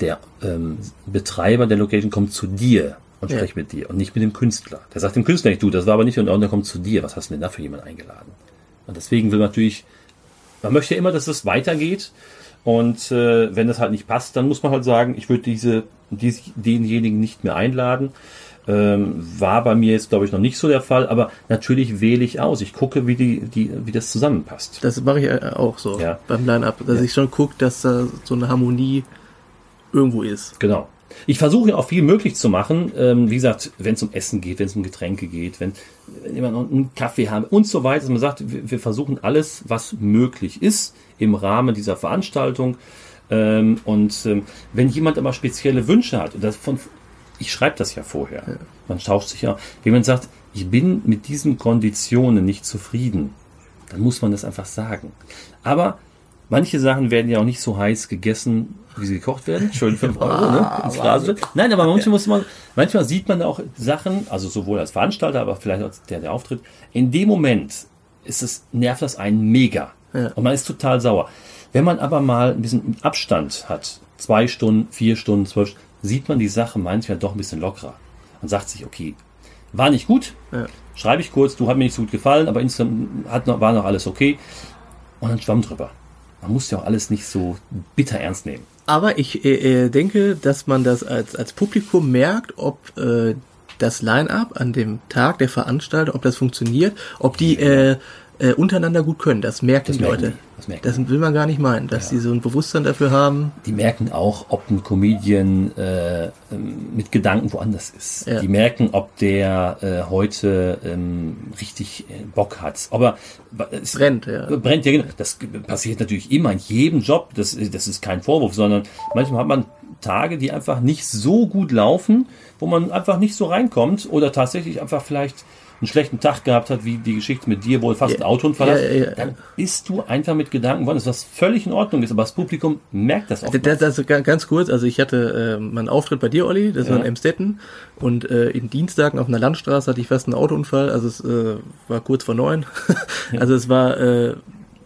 Der ähm, Betreiber der Location kommt zu dir und
Ja.
spricht mit dir und nicht mit dem Künstler. Der sagt dem Künstler nicht, du, das war aber nicht und der kommt zu dir. Was hast du denn da für jemanden eingeladen? Und deswegen will man natürlich, man möchte ja immer, dass es weitergeht. Und äh, wenn das halt nicht passt, dann muss man halt sagen, ich würde diese, dies, denjenigen nicht mehr einladen. Ähm, war bei mir jetzt, glaube ich, noch nicht so der Fall, aber natürlich wähle ich aus. Ich gucke, wie, die, die, wie das zusammenpasst.
Das mache ich äh, auch so
Ja.
beim Line-Up, dass ich schon gucke, dass da so eine Harmonie irgendwo ist.
Genau. Ich versuche ja auch viel möglich zu machen. Ähm, wie gesagt, wenn es um Essen geht, wenn es um Getränke geht, wenn, wenn jemand noch einen Kaffee haben und so weiter. Dass man sagt, wir, wir versuchen alles, was möglich ist im Rahmen dieser Veranstaltung. Ähm, und ähm, wenn jemand aber spezielle Wünsche hat, und das von, ich schreibe das ja vorher, man tauscht sich ja, wenn jemand sagt, ich bin mit diesen Konditionen nicht zufrieden, dann muss man das einfach sagen. Aber manche Sachen werden ja auch nicht so heiß gegessen, wie sie gekocht werden. Schön 5 Euro, ne? Ins Phrasenschwein. Nein, aber manchmal muss man, manchmal sieht man auch Sachen, also sowohl als Veranstalter, aber vielleicht als der, der auftritt. In dem Moment ist es, nervt das einen mega.
Ja.
Und man ist total sauer. Wenn man aber mal ein bisschen Abstand hat, zwei Stunden, vier Stunden, zwölf Stunden, sieht man die Sache manchmal doch ein bisschen lockerer. Und sagt sich, okay, war nicht gut,
Ja.
schreibe ich kurz, du hat mir nicht so gut gefallen, aber insgesamt hat noch, war noch alles okay. Und dann schwamm drüber. Man muss ja auch alles nicht so bitter ernst nehmen.
Aber ich äh, äh, denke, dass man das als, als Publikum merkt, ob äh, das Line-Up an dem Tag der Veranstalter, ob das funktioniert, ob die äh, äh, untereinander gut können. Das merken
Das
die
merken
Leute.
Das
Das will man gar nicht meinen, dass die so ein Bewusstsein dafür haben.
Die merken auch, ob ein Comedian äh, ähm, mit Gedanken woanders ist.
Ja.
Die merken, ob der äh, heute ähm, richtig äh, Bock hat. Aber es
Brennt, ja.
Brennt, ja, genau. Das passiert natürlich immer in jedem Job. Das, das ist kein Vorwurf, sondern manchmal hat man Tage, die einfach nicht so gut laufen, wo man einfach nicht so reinkommt oder tatsächlich einfach vielleicht einen schlechten Tag gehabt hat, wie die Geschichte mit dir, wo du fast
Ja.
ein Autounfall
Ja, ja,
dann bist du einfach mit Gedanken woanders, was völlig in Ordnung ist. Aber das Publikum merkt das.
Das, das, das, ganz kurz, also ich hatte äh, meinen Auftritt bei dir, Olli, das war in Emstetten und äh, in Dienstagen auf einer Landstraße hatte ich fast einen Autounfall, also es äh, war kurz vor neun, *laughs* also es war, äh,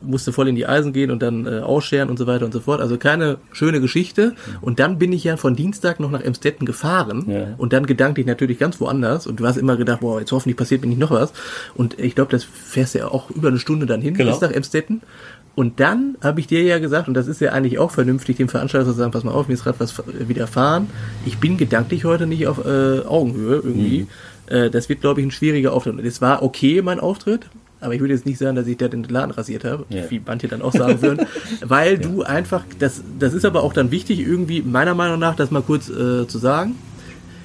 musste voll in die Eisen gehen und dann äh, ausscheren und so weiter und so fort, also keine schöne Geschichte und dann bin ich ja von Dienstag noch nach Emstetten gefahren
Ja.
und dann gedanklich natürlich ganz woanders und du hast immer gedacht, boah, jetzt hoffentlich passiert mir nicht noch was und ich glaube, das fährst ja auch über eine Stunde dann hin
Genau.
bis nach Emstetten und dann habe ich dir ja gesagt, und das ist ja eigentlich auch vernünftig, dem Veranstalter zu sagen, pass mal auf, mir ist gerade was widerfahren. Ich bin gedanklich heute nicht auf äh, Augenhöhe irgendwie. Äh, das wird, glaube ich, ein schwieriger Auftritt. Und es war okay, mein Auftritt. Aber ich würde jetzt nicht sagen, dass ich da den Laden rasiert habe,
Ja.
wie manche dann auch sagen würden, *laughs* weil du einfach, das, das ist aber auch dann wichtig, irgendwie meiner Meinung nach, das mal kurz äh, zu sagen,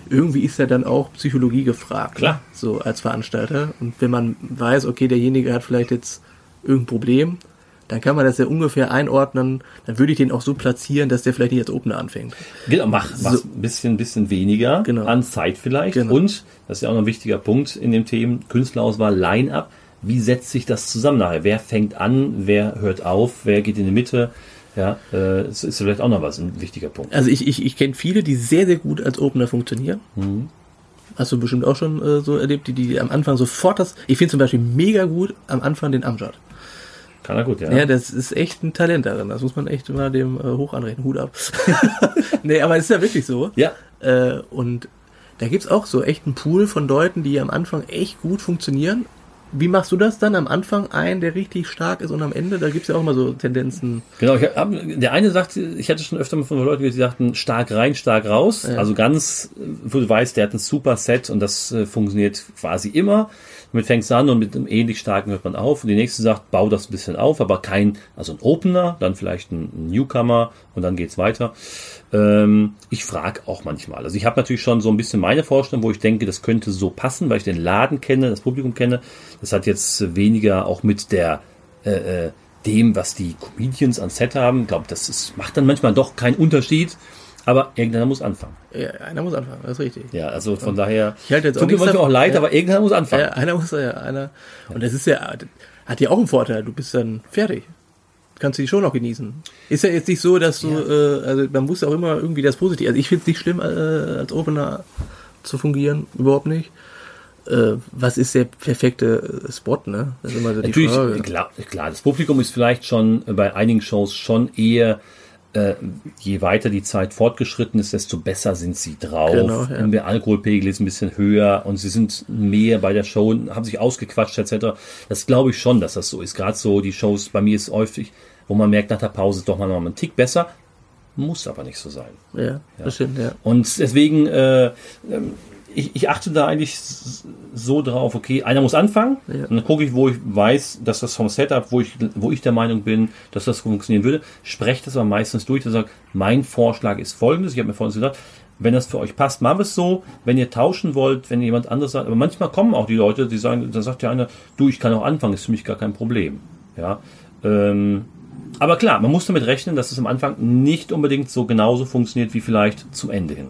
irgendwie ist ja dann auch Psychologie gefragt.
Klar.
ne? So als Veranstalter. Und wenn man weiß, okay, derjenige hat vielleicht jetzt irgendein Problem, dann kann man das ja ungefähr einordnen. Dann würde ich den auch so platzieren, dass der vielleicht nicht als Opener anfängt.
Genau, mach, mach
So.
ein bisschen, bisschen weniger
Genau.
an Zeit vielleicht.
Genau.
Und, das ist ja auch noch ein wichtiger Punkt in dem Themen, Künstlerauswahl, Line-Up. Wie setzt sich das zusammen nachher? Wer fängt an? Wer hört auf? Wer geht in die Mitte? Ja, äh, das ist vielleicht auch noch was, ein wichtiger Punkt.
Also ich, ich, ich kenne viele, die sehr, sehr gut als Opener funktionieren. Hast du bestimmt auch schon äh, so erlebt, die, die am Anfang sofort das. Ich finde zum Beispiel mega gut am Anfang den Amjad.
Kann er gut, ja.
Ja, das ist echt ein Talent darin. Das muss man echt mal dem äh, hoch anrechnen. Hut ab. *laughs* nee, aber es ist ja wirklich so.
ja.
Äh, und da gibt's auch so echt einen Pool von Leuten, die am Anfang echt gut funktionieren. Wie machst du das dann am Anfang ein, der richtig stark ist und am Ende? Da gibt's ja auch immer so Tendenzen.
Genau, ich hab, der eine sagt, ich hatte schon öfter mal von Leuten, die sagten, stark rein, stark raus. Also ganz, wo du weißt, der hat ein super Set und das äh, funktioniert quasi immer. Damit fängst du an und mit einem ähnlich starken hört man auf. Und die nächste sagt, bau das ein bisschen auf, aber kein, also ein Opener, dann vielleicht ein Newcomer und dann geht's weiter. Ähm, ich frage auch manchmal. Also ich habe natürlich schon so ein bisschen meine Vorstellung, wo ich denke, das könnte so passen, weil ich den Laden kenne, das Publikum kenne. Das hat jetzt weniger auch mit der äh, äh, dem, was die Comedians an Set haben. Ich glaube, das ist, macht dann manchmal doch keinen Unterschied. Aber irgendeiner muss anfangen.
Ja, einer muss anfangen, das ist richtig.
Ja, also von daher
Ich halte jetzt auch nichts
auch leid,
ja.
aber irgendeiner muss anfangen.
Ja, einer muss ja, einer. Und das ist ja, hat ja auch einen Vorteil. Du bist dann fertig. Kannst du die Show noch genießen. Ist ja jetzt nicht so, dass du, äh, also man muss auch immer irgendwie das Positive. Also ich finde es nicht schlimm, äh, als Opener zu fungieren, überhaupt nicht. Äh, was ist der perfekte äh, Spot, ne? Das ist immer so die
Natürlich,
Frage.
klar, klar, das Publikum ist vielleicht schon bei einigen Shows schon eher, äh, je weiter die Zeit fortgeschritten ist, desto besser sind sie drauf.
Genau, ja.
Der Alkoholpegel ist ein bisschen höher und sie sind mehr bei der Show, haben sich ausgequatscht etc. Das glaube ich schon, dass das so ist. Gerade so die Shows, bei mir ist häufig, wo man merkt, nach der Pause doch mal noch einen Tick besser. Muss aber nicht so sein.
Ja, das stimmt, ja.
Und deswegen, äh, ähm, ich, ich achte da eigentlich so drauf, okay, einer muss anfangen,
Ja.
und dann gucke ich, wo ich weiß, dass das vom Setup, wo ich, wo ich der Meinung bin, dass das funktionieren würde, spreche das aber meistens durch und sage, mein Vorschlag ist folgendes, ich habe mir vorhin gesagt, wenn das für euch passt, machen wir es so, wenn ihr tauschen wollt, wenn jemand anderes sagt, aber manchmal kommen auch die Leute, die sagen, dann sagt ja einer, du, ich kann auch anfangen, ist für mich gar kein Problem. Ja, ähm, aber klar, man muss damit rechnen, dass es am Anfang nicht unbedingt so genauso funktioniert wie vielleicht zum Ende hin.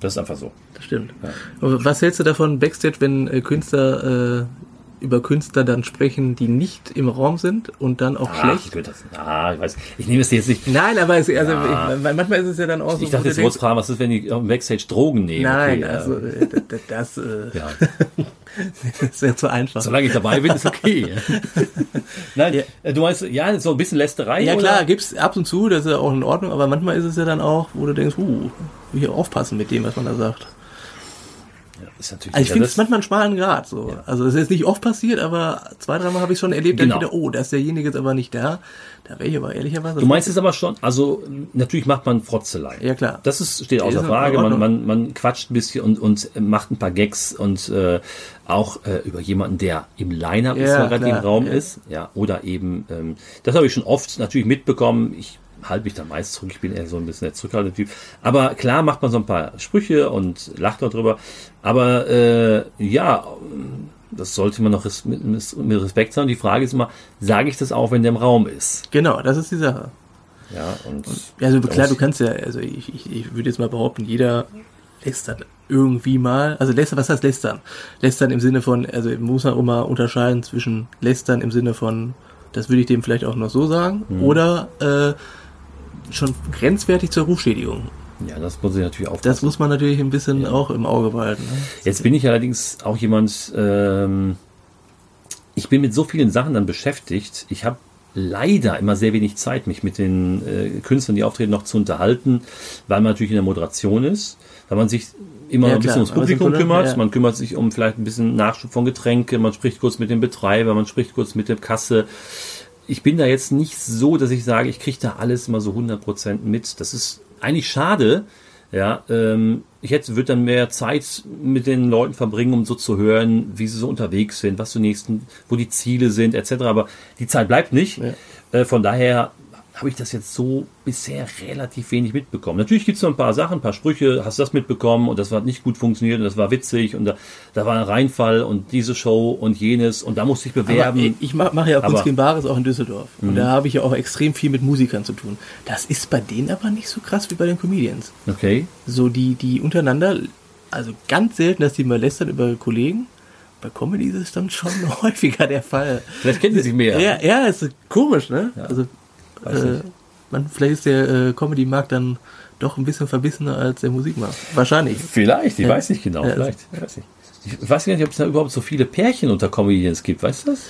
Das ist einfach so.
Das stimmt. Aber Was hältst du davon Backstage, wenn äh, Künstler äh, über Künstler dann sprechen, die nicht im Raum sind und dann auch
Ach,
schlecht?
ich, würde das, ah, ich weiß, ich nehme es dir jetzt nicht.
Nein, aber es, also
Ja.
ich, weil manchmal ist es ja dann auch so.
Ich dachte jetzt, du fragen, was ist, wenn die auf dem Backstage Drogen nehmen?
Nein,
Okay,
also
äh,
das, das, äh,
ja. *laughs*
das wäre zu einfach.
Solange ich dabei bin, ist okay. *laughs* Nein,
Ja.
äh, du meinst, ja, so ein bisschen Lästerei?
Ja
oder?
klar, gibt's ab und zu, das ist ja auch in Ordnung, aber manchmal ist es ja dann auch, wo du denkst, uh, will ich aufpassen mit dem, was man da sagt.
Ist natürlich
Also ich
ja,
finde es manchmal einen schmalen Grad so. Also es ist nicht oft passiert, aber zwei, dreimal habe ich schon erlebt,
Genau.
dann wieder, oh, da ist derjenige jetzt aber nicht da. Da wäre ich aber ehrlicherweise.
Du meinst es aber schon, also natürlich macht man Frotzelei.
Ja, klar.
Das ist, steht
Ja,
außer
ist
Frage. Man, man, man quatscht ein bisschen und, und macht ein paar Gags und äh, auch äh, über jemanden, der im ist,
Ja,
der gerade im Raum
ja.
ist. Ja, oder eben, ähm, das habe ich schon oft natürlich mitbekommen. Ich halte mich da meist zurück. Ich bin eher so ein bisschen der zurückhaltende Typ. Aber klar macht man so ein paar Sprüche und lacht darüber. Aber äh, ja, das sollte man noch res mit, mit Respekt sagen. Die Frage ist immer, sage ich das auch, wenn der im Raum ist?
Genau, das ist die Sache.
Ja, und.
Also klar, du kannst ja, also ich, ich, ich würde jetzt mal behaupten, jeder lästert irgendwie mal. Also lästern, was heißt lästern? Lästern im Sinne von, also muss man auch mal unterscheiden zwischen lästern im Sinne von, das würde ich dem vielleicht auch noch so sagen,
Mhm.
oder äh, schon grenzwertig zur Rufschädigung.
Ja, das muss ich natürlich aufpassen.
Das muss man natürlich ein bisschen auch im Auge behalten. Ne?
Jetzt bin ich allerdings auch jemand, ähm, ich bin mit so vielen Sachen dann beschäftigt. Ich habe leider immer sehr wenig Zeit, mich mit den äh, Künstlern, die auftreten, noch zu unterhalten, weil man natürlich in der Moderation ist, weil man sich immer
Ja,
ein bisschen
klar.
ums Publikum kümmert.
ja.
Man kümmert sich um vielleicht ein bisschen Nachschub von Getränke, man spricht kurz mit dem Betreiber, man spricht kurz mit der Kasse. Ich bin da jetzt nicht so, dass ich sage, ich kriege da alles immer so 100% mit. Das ist eigentlich schade. Ja, ähm, ich hätte, würde dann mehr Zeit mit den Leuten verbringen, um so zu hören, wie sie so unterwegs sind, was so nächsten, wo die Ziele sind, etc. Aber die Zeit bleibt nicht.
Ja.
Äh, von daher habe ich das jetzt so bisher relativ wenig mitbekommen. Natürlich gibt es noch ein paar Sachen, ein paar Sprüche, hast du das mitbekommen und das hat nicht gut funktioniert und das war witzig und da, da war ein Reinfall und diese Show und jenes und da musste ich bewerben.
Aber ich mache mach ja
Aber-
Kunst gegen Bares auch in Düsseldorf. Und da habe ich ja auch extrem viel mit Musikern zu tun. Das ist bei denen aber nicht so krass wie bei den Comedians.
okay.
So die, die untereinander, also ganz selten, dass die mal lästern über Kollegen. Bei Comedy ist es dann schon *laughs* häufiger der Fall.
Vielleicht kennen sie sich mehr.
Ja, ja, ist komisch, ne? Also,
Weiß
äh, man, vielleicht ist der äh, Comedy-Markt dann doch ein bisschen verbissener als der Musikmarkt. Wahrscheinlich.
Vielleicht, ich
Ja.
weiß nicht genau.
Ja.
Vielleicht. Ich weiß nicht. Ich weiß gar nicht, ob es da überhaupt so viele Pärchen unter Comedians gibt. Weißt du das?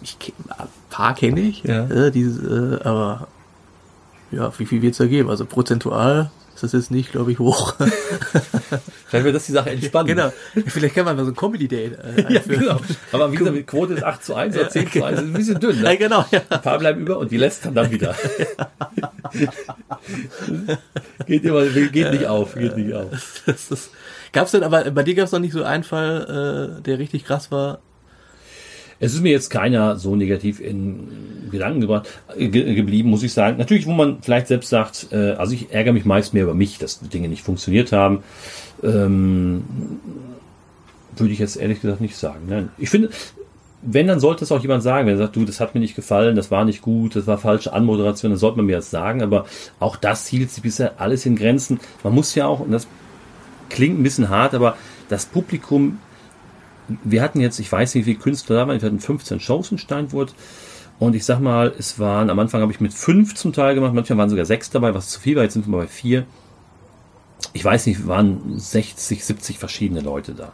Ich, ein paar kenne ich,
Ja.
äh, dieses, äh, aber ja, wie viel wird es da geben? Also prozentual ist das jetzt nicht, glaube ich, hoch. *laughs*
Vielleicht wird das die Sache entspannen.
genau. Vielleicht kann man mal so ein Comedy-Date äh, *laughs*
Ja, genau. Aber wie gesagt, die Quote ist 8 zu 1 oder 10 zu 1. Das ist ein bisschen dünn.
Ja,
Ne?
genau, ja.
Ein paar bleiben über und die lässt dann, dann wieder. *laughs* geht immer, geht nicht auf, geht nicht auf.
Das ist, gab's denn, aber bei dir gab es noch nicht so einen Fall, äh, der richtig krass war?
Es ist mir jetzt keiner so negativ in Gedanken gebracht, äh, ge geblieben, muss ich sagen. Natürlich, wo man vielleicht selbst sagt, äh, also ich ärgere mich meist mehr über mich, dass Dinge nicht funktioniert haben. Ähm, würde ich jetzt ehrlich gesagt nicht sagen. Nein. Ich finde, wenn, dann sollte es auch jemand sagen, wenn er sagt, du, das hat mir nicht gefallen, das war nicht gut, das war falsche Anmoderation, dann sollte man mir das sagen, aber auch das hielt sich bisher alles in Grenzen. Man muss ja auch, und das klingt ein bisschen hart, aber das Publikum, wir hatten jetzt, ich weiß nicht, wie viele Künstler da waren, wir hatten 15 Shows in Steinfurt und ich sag mal, es waren, am Anfang habe ich mit fünf zum Teil gemacht, manchmal waren sogar sechs dabei, was zu viel war, jetzt sind wir bei vier. Ich weiß nicht, waren 60, 70 verschiedene Leute da.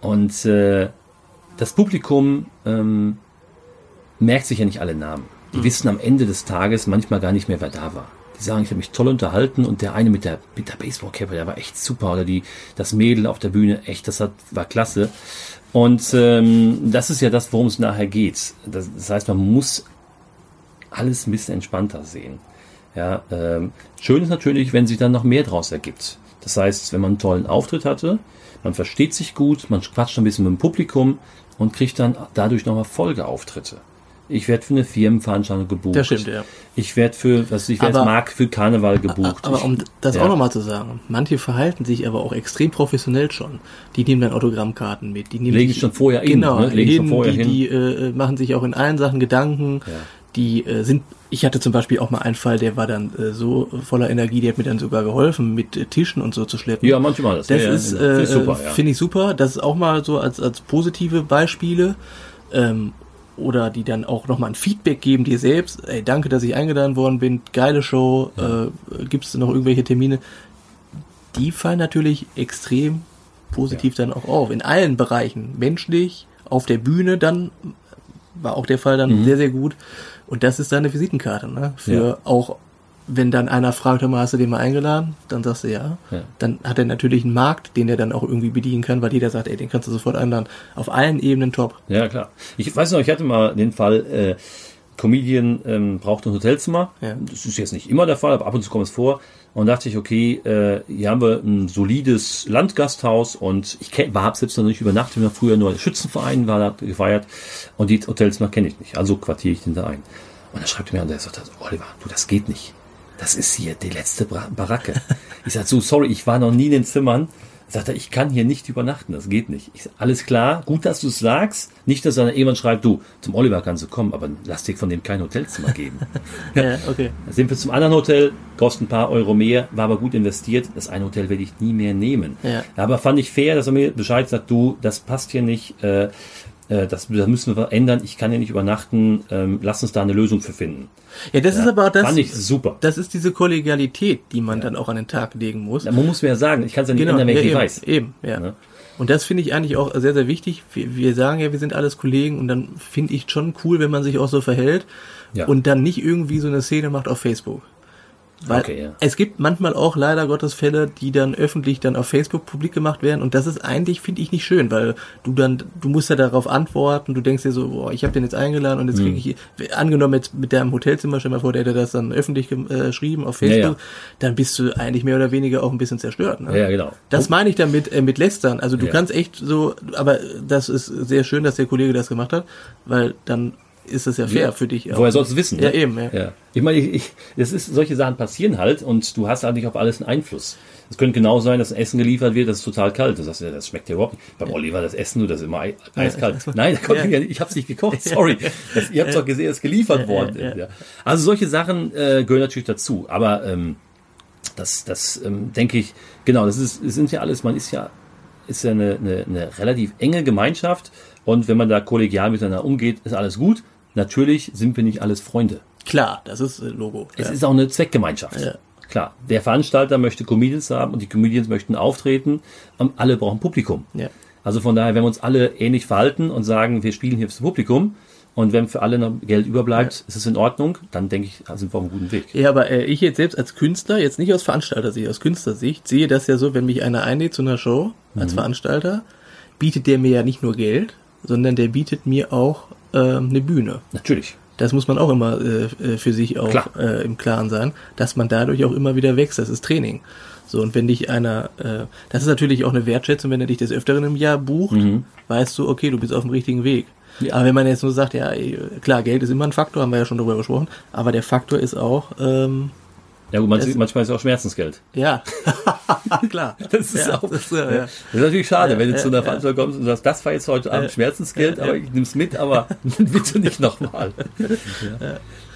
Und äh, das Publikum ähm, merkt sich ja nicht alle Namen. Die wissen am Ende des Tages manchmal gar nicht mehr, wer da war. Die sagen, ich habe mich toll unterhalten und der eine mit der, mit der Baseballcappe, der war echt super. Oder die, das Mädel auf der Bühne, echt, das hat, war klasse. Und ähm, das ist ja das, worum es nachher geht. Das, das heißt, man muss alles ein bisschen entspannter sehen. Ja, ähm, schön ist natürlich, wenn sich dann noch mehr draus ergibt. Das heißt, wenn man einen tollen Auftritt hatte, man versteht sich gut, man quatscht ein bisschen mit dem Publikum und kriegt dann dadurch nochmal Folgeauftritte. Ich werde für eine Firmenveranstaltung gebucht.
Das stimmt, ja.
Ich werde für, was ich werde Mark für Karneval gebucht.
Aber um das
ja.
auch nochmal zu sagen, manche verhalten sich aber auch extrem professionell schon. Die nehmen dann Autogrammkarten mit. Die nehmen
Legen
sich,
schon vorher in,
genau,
ne? Legen schon
hin,
vorher
die,
hin.
die äh, machen sich auch in allen Sachen Gedanken.
Ja.
Die äh, sind, ich hatte zum Beispiel auch mal einen Fall, der war dann äh, so voller Energie, der hat mir dann sogar geholfen, mit äh, Tischen und so zu schleppen.
ja, manchmal das.
Das
ja, ja,
ist,
genau.
äh,
Finde ich super, ja.
finde ich super. Das ist auch mal so als, als positive Beispiele. Ähm, oder die dann auch nochmal ein Feedback geben dir selbst. Ey, danke, dass ich eingeladen worden bin. Geile Show. Äh, Gibt es noch irgendwelche Termine? Die fallen natürlich extrem positiv dann auch auf. In allen Bereichen. Menschlich, auf der Bühne dann war auch der Fall
Mhm.
dann sehr, sehr gut. Und das ist deine Visitenkarte, ne? Für
Ja.
auch, wenn dann einer fragt, mal, hast du den mal eingeladen? Dann sagst du ja.
Ja.
Dann hat er natürlich einen Markt, den er dann auch irgendwie bedienen kann, weil jeder sagt, ey, den kannst du sofort einladen. Auf allen Ebenen top.
Ja, klar. Ich weiß noch, ich hatte mal den Fall, äh, Comedian ähm, braucht ein Hotelzimmer.
Ja.
Das ist jetzt nicht immer der Fall, aber ab und zu kommt es vor. Und dachte ich, okay, äh, hier haben wir ein solides Landgasthaus und ich kenn, war hab selbst noch nicht übernachtet, wir haben früher nur Schützenverein war da gefeiert und die Hotelzimmer kenne ich nicht. Also quartiere ich den da ein. Und dann schreibt er mir und er sagt, Oliver, du, das geht nicht. Das ist hier die letzte Baracke. Ich sag so, sorry, ich war noch nie in den Zimmern. Sagt er, ich kann hier nicht übernachten, das geht nicht. Ich sag, alles klar, gut, dass du es sagst. Nicht, dass dann irgendwann schreibt, du, zum Oliver kannst du kommen, aber lass dir von dem kein Hotelzimmer geben. *laughs*
Ja, okay.
Dann sind wir zum anderen Hotel, kostet ein paar Euro mehr, war aber gut investiert. Das eine Hotel werde ich nie mehr nehmen.
Ja.
Aber fand ich fair, dass er mir Bescheid sagt, du, das passt hier nicht, äh, äh, das, das müssen wir ändern, ich kann hier nicht übernachten, ähm, lass uns da eine Lösung für finden.
Ja, das ist aber auch das.
Fand ich super.
Das ist diese Kollegialität, die man dann auch an den Tag legen muss.
Ja, man muss mir ja sagen, ich kann es ja nicht
Genau,
ändern, wenn
ja,
ich nicht
eben,
weiß.
eben, ja.
Ne?
Und das finde ich eigentlich auch sehr, sehr wichtig. Wir, wir sagen ja, wir sind alles Kollegen und dann finde ich schon cool, wenn man sich auch so verhält
Ja.
und dann nicht irgendwie so eine Szene macht auf Facebook. Weil
Okay, ja.
es gibt manchmal auch leider Gottes Fälle, die dann öffentlich dann auf Facebook publik gemacht werden und das ist eigentlich, finde ich, nicht schön, weil du dann, du musst ja darauf antworten, du denkst dir so, boah, ich habe den jetzt eingeladen und jetzt
Mhm.
kriege ich, angenommen jetzt mit deinem Hotelzimmer, stell mal vor, der hätte das dann öffentlich äh, geschrieben auf
Ja,
Facebook,
ja.
dann bist du eigentlich mehr oder weniger auch ein bisschen zerstört. Ne?
Ja, genau.
Das meine ich damit äh, mit Lästern. Also du
Ja.
kannst echt so, aber das ist sehr schön, dass der Kollege das gemacht hat, weil dann ist es ja fair
Ja.
für dich.
Woher sollst du wissen?
Ja,
ne?
eben. Ja.
Ja. Ich meine, ich, ich, das ist, solche Sachen passieren halt und du hast halt nicht auf alles einen Einfluss. Es könnte genau sein, dass ein Essen geliefert wird, das ist total kalt. Du sagst, ja, das schmeckt ja überhaupt nicht. Beim Oliver, das Essen, nur das ist immer ei- eiskalt.
Ja.
Nein,
Ja.
ja. ich habe es nicht gekocht, *laughs* sorry. Das, ihr habt doch gesehen, dass geliefert worden
ja,
ist. Ja. Also solche Sachen äh, gehören natürlich dazu. Aber ähm, das, das ähm, denke ich, genau, das ist, es sind ja alles, man ist ja, ist ja eine, eine, eine relativ enge Gemeinschaft und wenn man da kollegial miteinander umgeht, ist alles gut. Natürlich sind wir nicht alles Freunde.
Klar, das ist äh, Logo.
Es
ja.
ist auch eine Zweckgemeinschaft.
Ja.
Klar, der Veranstalter möchte Comedians haben und die Comedians möchten auftreten. Und alle brauchen Publikum.
Ja.
Also von daher, wenn wir uns alle ähnlich verhalten und sagen, wir spielen hier fürs Publikum und wenn für alle noch Geld überbleibt, ist es in Ordnung, dann denke ich, sind wir auf einem guten Weg.
Ja, aber äh, ich jetzt selbst als Künstler, jetzt nicht aus Veranstalter-Sicht, aus Künstlersicht, sehe das ja so, wenn mich einer einlädt zu einer Show als
Mhm.
Veranstalter, bietet der mir ja nicht nur Geld, sondern der bietet mir auch ähm, eine Bühne.
Natürlich.
Das muss man auch immer äh, äh, für sich auch
Klar.
äh, im Klaren sein, dass man dadurch auch immer wieder wächst. Das ist Training. So, und wenn dich einer, äh, das ist natürlich auch eine Wertschätzung, wenn er dich des Öfteren im Jahr bucht, weißt du, okay, du bist auf dem richtigen Weg.
Ja.
Aber wenn man jetzt nur sagt, ja, klar, Geld ist immer ein Faktor, haben wir ja schon drüber gesprochen, aber der Faktor ist auch, ähm,
Ja gut, manchmal,
Das-
manchmal ist es auch Schmerzensgeld.
ja, *laughs* klar. *laughs*
Das ist
ja,
auch,
das,
ja.
ja.
Das ist natürlich schade, wenn du zu einer. Veranstaltung kommst und sagst, das war jetzt heute Abend Schmerzensgeld, aber ich nimm's mit, aber *laughs* bitte nicht nochmal.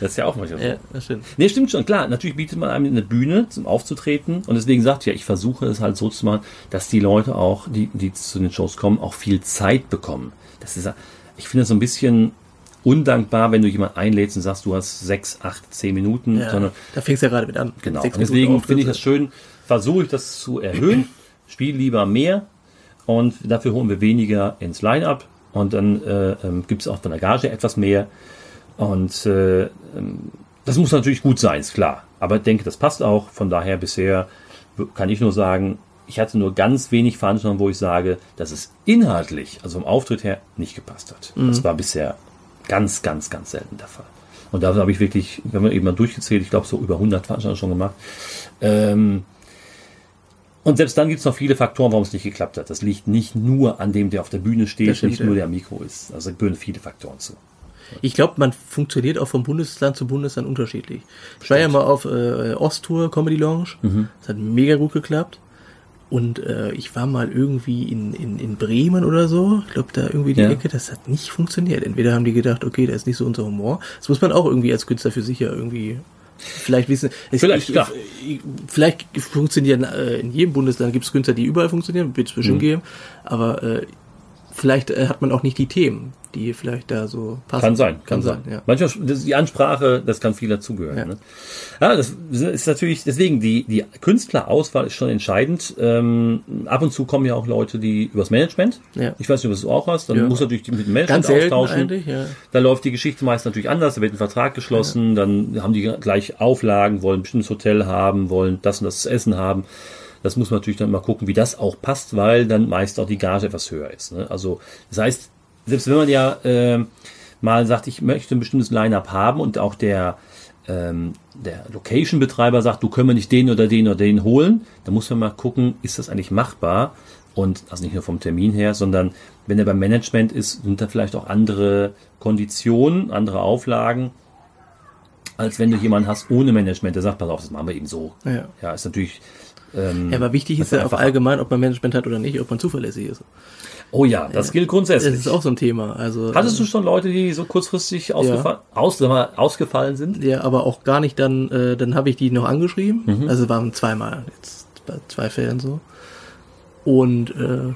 Das ist ja auch manchmal so.
ja, das stimmt.
Nee, stimmt schon, klar. Natürlich bietet man einem eine Bühne zum Aufzutreten und deswegen sagt ja, ich versuche es halt so zu machen, dass die Leute auch, die, die zu den Shows kommen, auch viel Zeit bekommen. Das ist, ich finde es so ein bisschen undankbar, wenn du jemanden einlädst und sagst, du hast sechs, acht, zehn Minuten,
Ja,
sondern
da fängst du ja gerade mit an.
Genau. Deswegen finde ich das schön, versuche ich das zu erhöhen, spiele lieber mehr und dafür holen wir weniger ins Line-Up und dann äh, ähm, gibt es auch von der Gage etwas mehr und äh, ähm, das muss natürlich gut sein, ist klar. Aber ich denke, das passt auch. Von daher bisher kann ich nur sagen, ich hatte nur ganz wenig Veranstaltungen, wo ich sage, dass es inhaltlich, also vom Auftritt her, nicht gepasst hat. Das war bisher ganz, ganz, ganz selten der Fall. Und da habe ich wirklich, wenn man eben mal durchgezählt, ich glaube so über 100 Veranstaltungen schon gemacht. Ähm, und selbst dann gibt es noch viele Faktoren, warum es nicht geklappt hat. Das liegt nicht nur an dem, der auf der Bühne steht, nicht nur der Mikro ist. Also da gehören viele Faktoren zu.
Ich glaube, man funktioniert auch vom Bundesland zu Bundesland unterschiedlich. Ich war ja mal auf äh, Osttour Comedy Lounge.
Mhm.
Das hat mega gut geklappt. Und äh, ich war mal irgendwie in, in, in Bremen oder so. Ich glaube, da irgendwie die
Ja.
Ecke, das hat nicht funktioniert. Entweder haben die gedacht, okay, das ist nicht so unser Humor. Das muss man auch irgendwie als Künstler für sich ja irgendwie vielleicht wissen.
Vielleicht,
ich, ich, vielleicht funktionieren äh, in jedem Bundesland gibt es Künstler, die überall funktionieren, wird es
Mhm.
bestimmt geben. Aber äh, vielleicht äh, hat man auch nicht die Themen, die vielleicht da so passen.
Kann sein,
Kann, sein, ja.
Manchmal, das, die Ansprache, das kann viel dazugehören.
Ja.
Ne? Ja, das ist natürlich, deswegen, die, die Künstlerauswahl ist schon entscheidend. Ähm, ab und zu kommen ja auch Leute, die übers Management.
Ja.
Ich weiß nicht, ob du es auch hast. Dann
Ja.
musst du natürlich mit dem Management
Ganz
austauschen.
ja.
Da läuft die Geschichte meist natürlich anders. Da wird ein Vertrag geschlossen, dann haben die gleich Auflagen, wollen ein bestimmtes Hotel haben, wollen das und das zu essen haben. Das muss man natürlich dann mal gucken, wie das auch passt, weil dann meist auch die Gage etwas höher ist. Ne? Also das heißt, selbst wenn man ja ähm, mal sagt, ich möchte ein bestimmtes Line-up haben und auch der ähm, der Location-Betreiber sagt, du können wir nicht den oder den oder den holen, dann muss man mal gucken, ist das eigentlich machbar? Und also nicht nur vom Termin her, sondern wenn er beim Management ist, sind da vielleicht auch andere Konditionen, andere Auflagen. als wenn du jemanden hast ohne Management, der sagt, pass auf, das machen wir eben so.
Ja.
Ja, ist natürlich. Ähm,
Ja, aber wichtig ist ja auch allgemein, ob man Management hat oder nicht, ob man zuverlässig ist.
oh ja, das gilt
Das
grundsätzlich.
ist auch so ein Thema. Also
Hattest du schon Leute, die so kurzfristig ausgefa aus, sag mal, ausgefallen sind?
Ja, aber auch gar nicht dann, äh, dann habe ich die noch angeschrieben.
Mhm.
Also waren zweimal, jetzt bei zwei Fällen so. Und äh,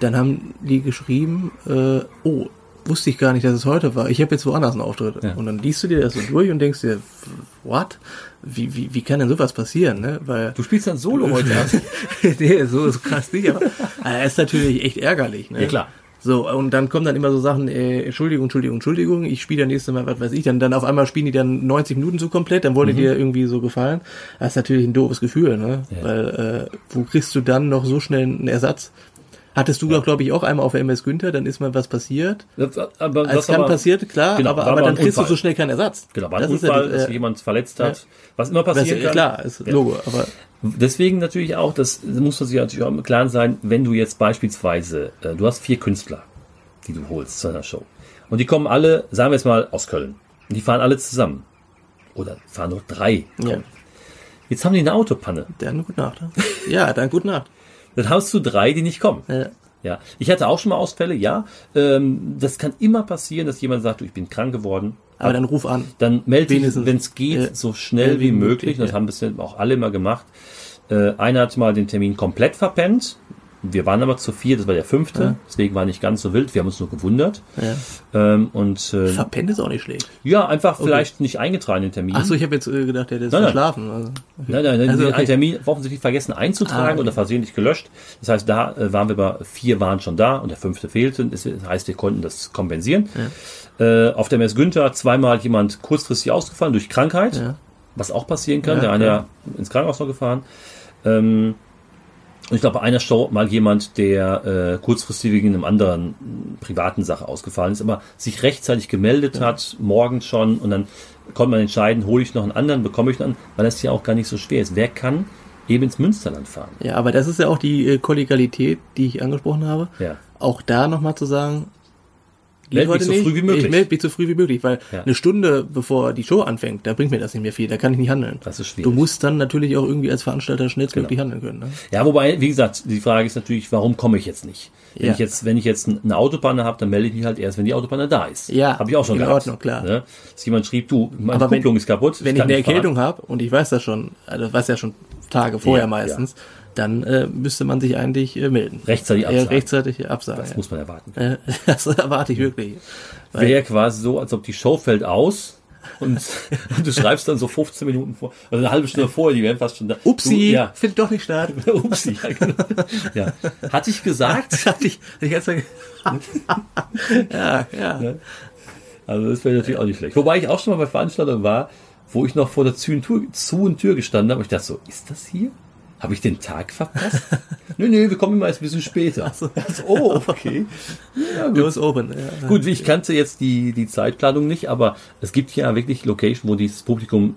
dann haben die geschrieben, äh, oh, wusste ich gar nicht, dass es heute war. Ich habe jetzt woanders einen Auftritt.
Ja.
Und dann liest du dir das so durch und denkst dir, what? Wie, wie, wie kann denn sowas passieren? Ne? Weil
Du spielst dann Solo heute *laughs*
nee, so ist krass nicht, aber äh, ist natürlich echt ärgerlich. Ne?
Ja, klar.
So, und dann kommen dann immer so Sachen, äh, Entschuldigung, Entschuldigung, Entschuldigung, ich spiele dann nächstes Mal, was weiß ich, dann, dann auf einmal spielen die dann 90 Minuten so komplett, dann wollen die dir irgendwie so gefallen. Das ist natürlich ein doofes Gefühl, ne?
Ja.
Weil, äh, wo kriegst du dann noch so schnell einen Ersatz? Hattest du doch, glaube ich, auch einmal auf MS Günther, dann ist mal was passiert.
Das, aber
Es kann passiert, klar,
Genau,
aber, aber
aber
dann kriegst du
Unfall.
so schnell keinen Ersatz.
Genau, war ein
Das ist
Unfall,
ja,
dass
äh,
jemand verletzt hat. Was immer
das
passieren
ist,
kann.
klar, ist
Ja.
Logo, aber
Deswegen natürlich auch, das muss man sich natürlich auch im Klaren sein, wenn du jetzt beispielsweise, äh, du hast vier Künstler, die du holst zu einer Show. Und die kommen alle, sagen wir jetzt mal, aus Köln. Und die fahren alle zusammen. Oder fahren nur drei.
ja,
Jetzt haben die eine Autopanne.
dann gute Nacht. Ja, dann gute Nacht.
Dann hast du drei, die nicht kommen.
Ja.
Ja, ich hatte auch schon mal Ausfälle, ja. Ähm, das kann immer passieren, dass jemand sagt, du, ich bin krank geworden.
Aber dann ruf an.
Dann melde dich, wenn es geht,
äh,
so schnell wie möglich. Das
ja.
haben bisher auch alle immer gemacht. Äh, einer hat mal den Termin komplett verpennt. Wir waren aber zu vier, das war der fünfte,
Ja.
deswegen war nicht ganz so wild. Wir haben uns nur gewundert.
Ja.
Ähm, und äh,
Verpennt ist auch nicht schlecht.
ja, einfach vielleicht nicht eingetragen den Termin.
Ach so, ich habe jetzt äh, gedacht, der hätte
Nein, nein.
verschlafen. Also, okay.
Nein, nein, nein,
Also,
den
okay.
einen Termin offensichtlich vergessen einzutragen
Ah, okay.
oder versehentlich gelöscht. Das heißt, da äh, waren wir bei vier waren schon da und der fünfte fehlte. Das heißt, wir konnten das kompensieren. Äh, auf der Mess Günther zweimal jemand kurzfristig ausgefallen durch Krankheit,
Ja.
was auch passieren kann.
Ja,
der eine
klar.
ins Krankenhaus noch gefahren. Ähm, und ich glaube, bei einer Show mal jemand, der äh, kurzfristig wegen einem anderen privaten Sache ausgefallen ist, aber sich rechtzeitig gemeldet hat, morgens schon, und dann konnte man entscheiden, hole ich noch einen anderen, bekomme ich einen anderen, weil das ja auch gar nicht so schwer ist. Wer kann eben ins Münsterland fahren?
Ja, aber das ist ja auch die äh, Kollegialität, die ich angesprochen habe.
Ja.
Auch da nochmal zu sagen, geht
mich
heute
so früh wie möglich.
Ich melde mich so früh wie möglich, weil
Ja.
eine Stunde bevor die Show anfängt, da bringt mir das nicht mehr viel, da kann ich nicht handeln.
Das ist schwierig. Genau.
Du musst dann natürlich auch irgendwie als Veranstalter schnellstmöglich handeln können. Ne?
Ja, wobei, wie gesagt, die Frage ist natürlich, warum komme ich jetzt nicht? Wenn
Ja.
ich jetzt, wenn ich jetzt eine Autopanne habe, dann melde ich mich halt erst, wenn die Autopanne da ist.
Ja,
habe ich auch schon
in
gehabt.
Ordnung, klar.
Ne? Dass jemand schrieb, du, meine
Aber wenn-
Kupplung ist kaputt.
Wenn ich
kann
eine. Erkältung habe und ich weiß das schon, also das weiß ja schon Tage vorher
Ja,
meistens, dann äh, müsste man sich eigentlich äh, melden.
Rechtzeitig
Äh,
absagen.
rechtzeitig absagen.
Das
ja.
muss man erwarten.
Äh, *laughs* das erwarte ich wirklich.
Wäre quasi so, als ob die Show fällt aus und, *laughs* und du schreibst dann so 15 Minuten vor, also eine halbe Stunde vorher, die wären fast schon da.
Upsi,
Du, ja.
findet doch nicht statt. *laughs*
Upsi, ja, genau. ja. Hatte ich gesagt?
Hatte ich die ganze Zeit. ja, ja.
Also das wäre natürlich auch nicht schlecht. Wobei ich auch schon mal bei Veranstaltungen war, wo ich noch vor der Zu- und Tür, Zu- und Tür gestanden habe. Und ich dachte so, ist das hier? Habe ich den Tag verpasst? *laughs* nö, nö, wir kommen immer erst ein bisschen später.
so.
Also, oh, *laughs* okay. Ja, gut.
Doors open. Ja.
Gut, ich kannte jetzt die, die Zeitplanung nicht, aber es gibt ja wirklich Location, wo das Publikum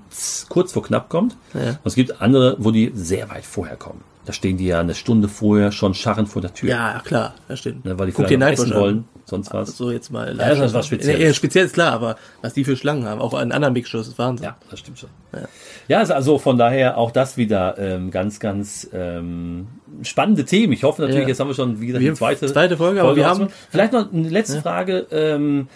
kurz vor knapp kommt.
Ja.
Und es gibt andere, wo die sehr weit vorher kommen. Da stehen die ja eine Stunde vorher schon scharrend vor der Tür.
ja, klar, das stimmt.
Ne, weil die
Guck dir
essen
an.
wollen, sonst was.
So jetzt mal.
Ja, das ist was Spezielles.
Ja, speziell ist klar, aber was die für Schlangen haben, auch an anderen Big Shows, ist Wahnsinn.
Ja, das stimmt schon. Ja, also, also von daher auch das wieder ähm, ganz, ganz ähm, spannende Themen. Ich hoffe natürlich,
Ja.
jetzt haben wir schon, wie gesagt,
Wir
die zweite,
zweite Folge, aber wir haben-.
Vielleicht noch eine letzte Frage. Ähm,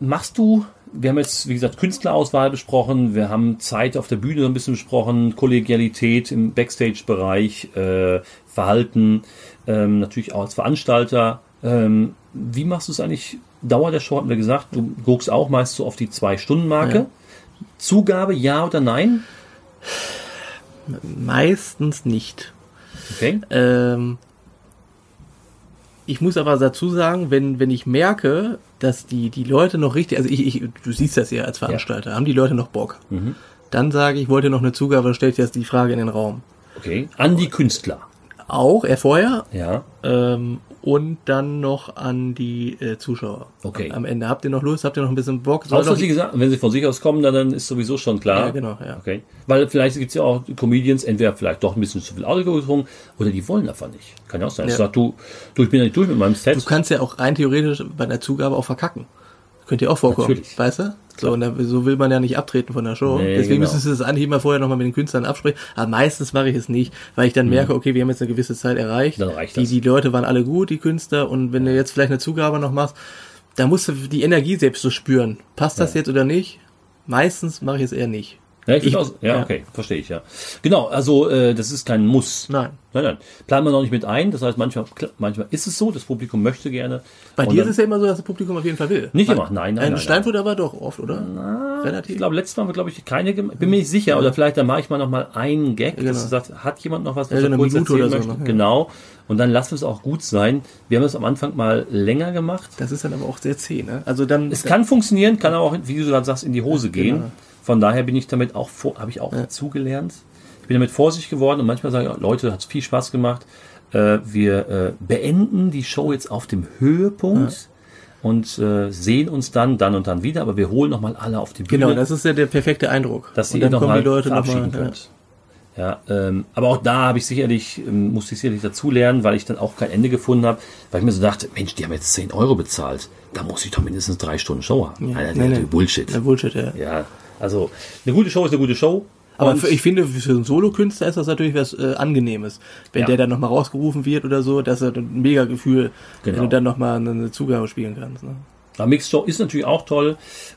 machst du, wir haben jetzt, wie gesagt, Künstlerauswahl besprochen, wir haben Zeit auf der Bühne so ein bisschen besprochen, Kollegialität im Backstage-Bereich, äh, Verhalten, ähm, natürlich auch als Veranstalter. Ähm, wie machst du es eigentlich? Dauer der Show hatten wir gesagt, du guckst auch meist so auf die Zwei-Stunden-Marke.
Ja.
Zugabe, ja oder nein?
Meistens nicht.
Okay.
Ähm, ich muss aber dazu sagen, wenn, wenn ich merke, dass die, die Leute noch richtig, also ich, ich, du siehst das ja als Veranstalter, haben die Leute noch Bock?
Mhm.
Dann sage ich, wollte noch eine Zugabe, ich jetzt die Frage in den Raum.
Okay. An die Künstler.
Auch, er vorher,
Ja.
ähm, und dann noch an die äh, Zuschauer.
Okay.
Am Ende habt ihr noch Lust, habt ihr noch ein bisschen Bock? Soll
Außer sie gesagt, wenn sie von sich aus kommen, dann, dann ist sowieso schon klar.
Ja, genau, ja.
Okay. Weil vielleicht gibt es ja auch Comedians, entweder vielleicht doch ein bisschen zu viel Alkohol getrunken oder die wollen einfach nicht. Kann ja auch sein. Ich
Ja.
sag, du, du, ich bin ja nicht durch mit meinem Set.
du kannst ja auch rein theoretisch bei der Zugabe auch verkacken. Könnte ja auch vorkommen,
Natürlich.
weißt du? So, und da, so will man ja nicht abtreten von der Show.
Nee,
Deswegen
genau.
müssen sie das eigentlich immer vorher nochmal mit den Künstlern absprechen. Aber meistens mache ich es nicht, weil ich dann merke, okay, wir haben jetzt eine gewisse Zeit erreicht.
Mhm. Dann reicht
die,
das.
die Leute waren alle gut, die Künstler. Und wenn du jetzt vielleicht eine Zugabe noch machst, da musst du die Energie selbst so spüren. Passt das jetzt oder nicht? Meistens mache ich es eher nicht.
Ja, ich,
Ich-
auch, ja,
ja.
okay, verstehe ich, ja. Genau, also äh, das ist kein Muss.
Nein.
Nein, nein. Planen wir noch nicht mit ein. Das heißt, manchmal, manchmal ist es so, das Publikum möchte gerne.
Bei dir
dann-
ist es ja immer so, dass das Publikum auf jeden Fall will.
Nicht
Weil-
immer, nein, nein,
Ein
nein,
Steinfurt aber doch oft, oder? Relativ.
Ich glaube, letztes Mal haben wir, glaube ich, keine gemacht. Bin mir nicht sicher. Oder vielleicht, da mache ich mal noch mal einen Gag,
genau.
dass du sagst, hat jemand noch was, was
Ja,
er kurz erzählen
so
möchte?
noch, ja.
Genau. Und dann lassen wir es auch gut sein. Wir haben es am Anfang mal länger gemacht.
Das ist dann aber auch sehr zäh, ne? Also dann.
Es kann funktionieren, kann aber auch, wie du gerade sagst, in die Hose gehen.
genau.
Von daher bin ich damit auch habe ich auch dazugelernt. Ich bin damit vorsichtig geworden und manchmal sage ich, Leute, hat viel Spaß gemacht. Äh, wir äh, beenden die Show jetzt auf dem Höhepunkt und äh, sehen uns dann, dann und dann wieder, aber wir holen nochmal alle auf die Bühne.
Genau, das ist ja der perfekte Eindruck.
dass
kommen
nochmal
die Leute
verabschieden
nochmal. Ja.
könnt. Ja, ähm, aber auch da habe ich sicherlich, ähm, musste ich sicherlich dazulernen, weil ich dann auch kein Ende gefunden habe, weil ich mir so dachte, Mensch, die haben jetzt 10 Euro bezahlt, da muss ich doch mindestens drei Stunden Show haben. Ja,
nee, nee.
Bullshit.
Ja, Bullshit, ja.
Ja, also eine gute Show ist eine gute Show.
Aber für, ich finde, für einen Solokünstler ist das natürlich was äh, Angenehmes. Wenn
Ja.
der dann nochmal rausgerufen wird oder so, das ist ein mega Gefühl, wenn
Genau.
du dann nochmal eine, Zugabe spielen kannst. Ne?
Aber Mixed Show ist natürlich auch toll.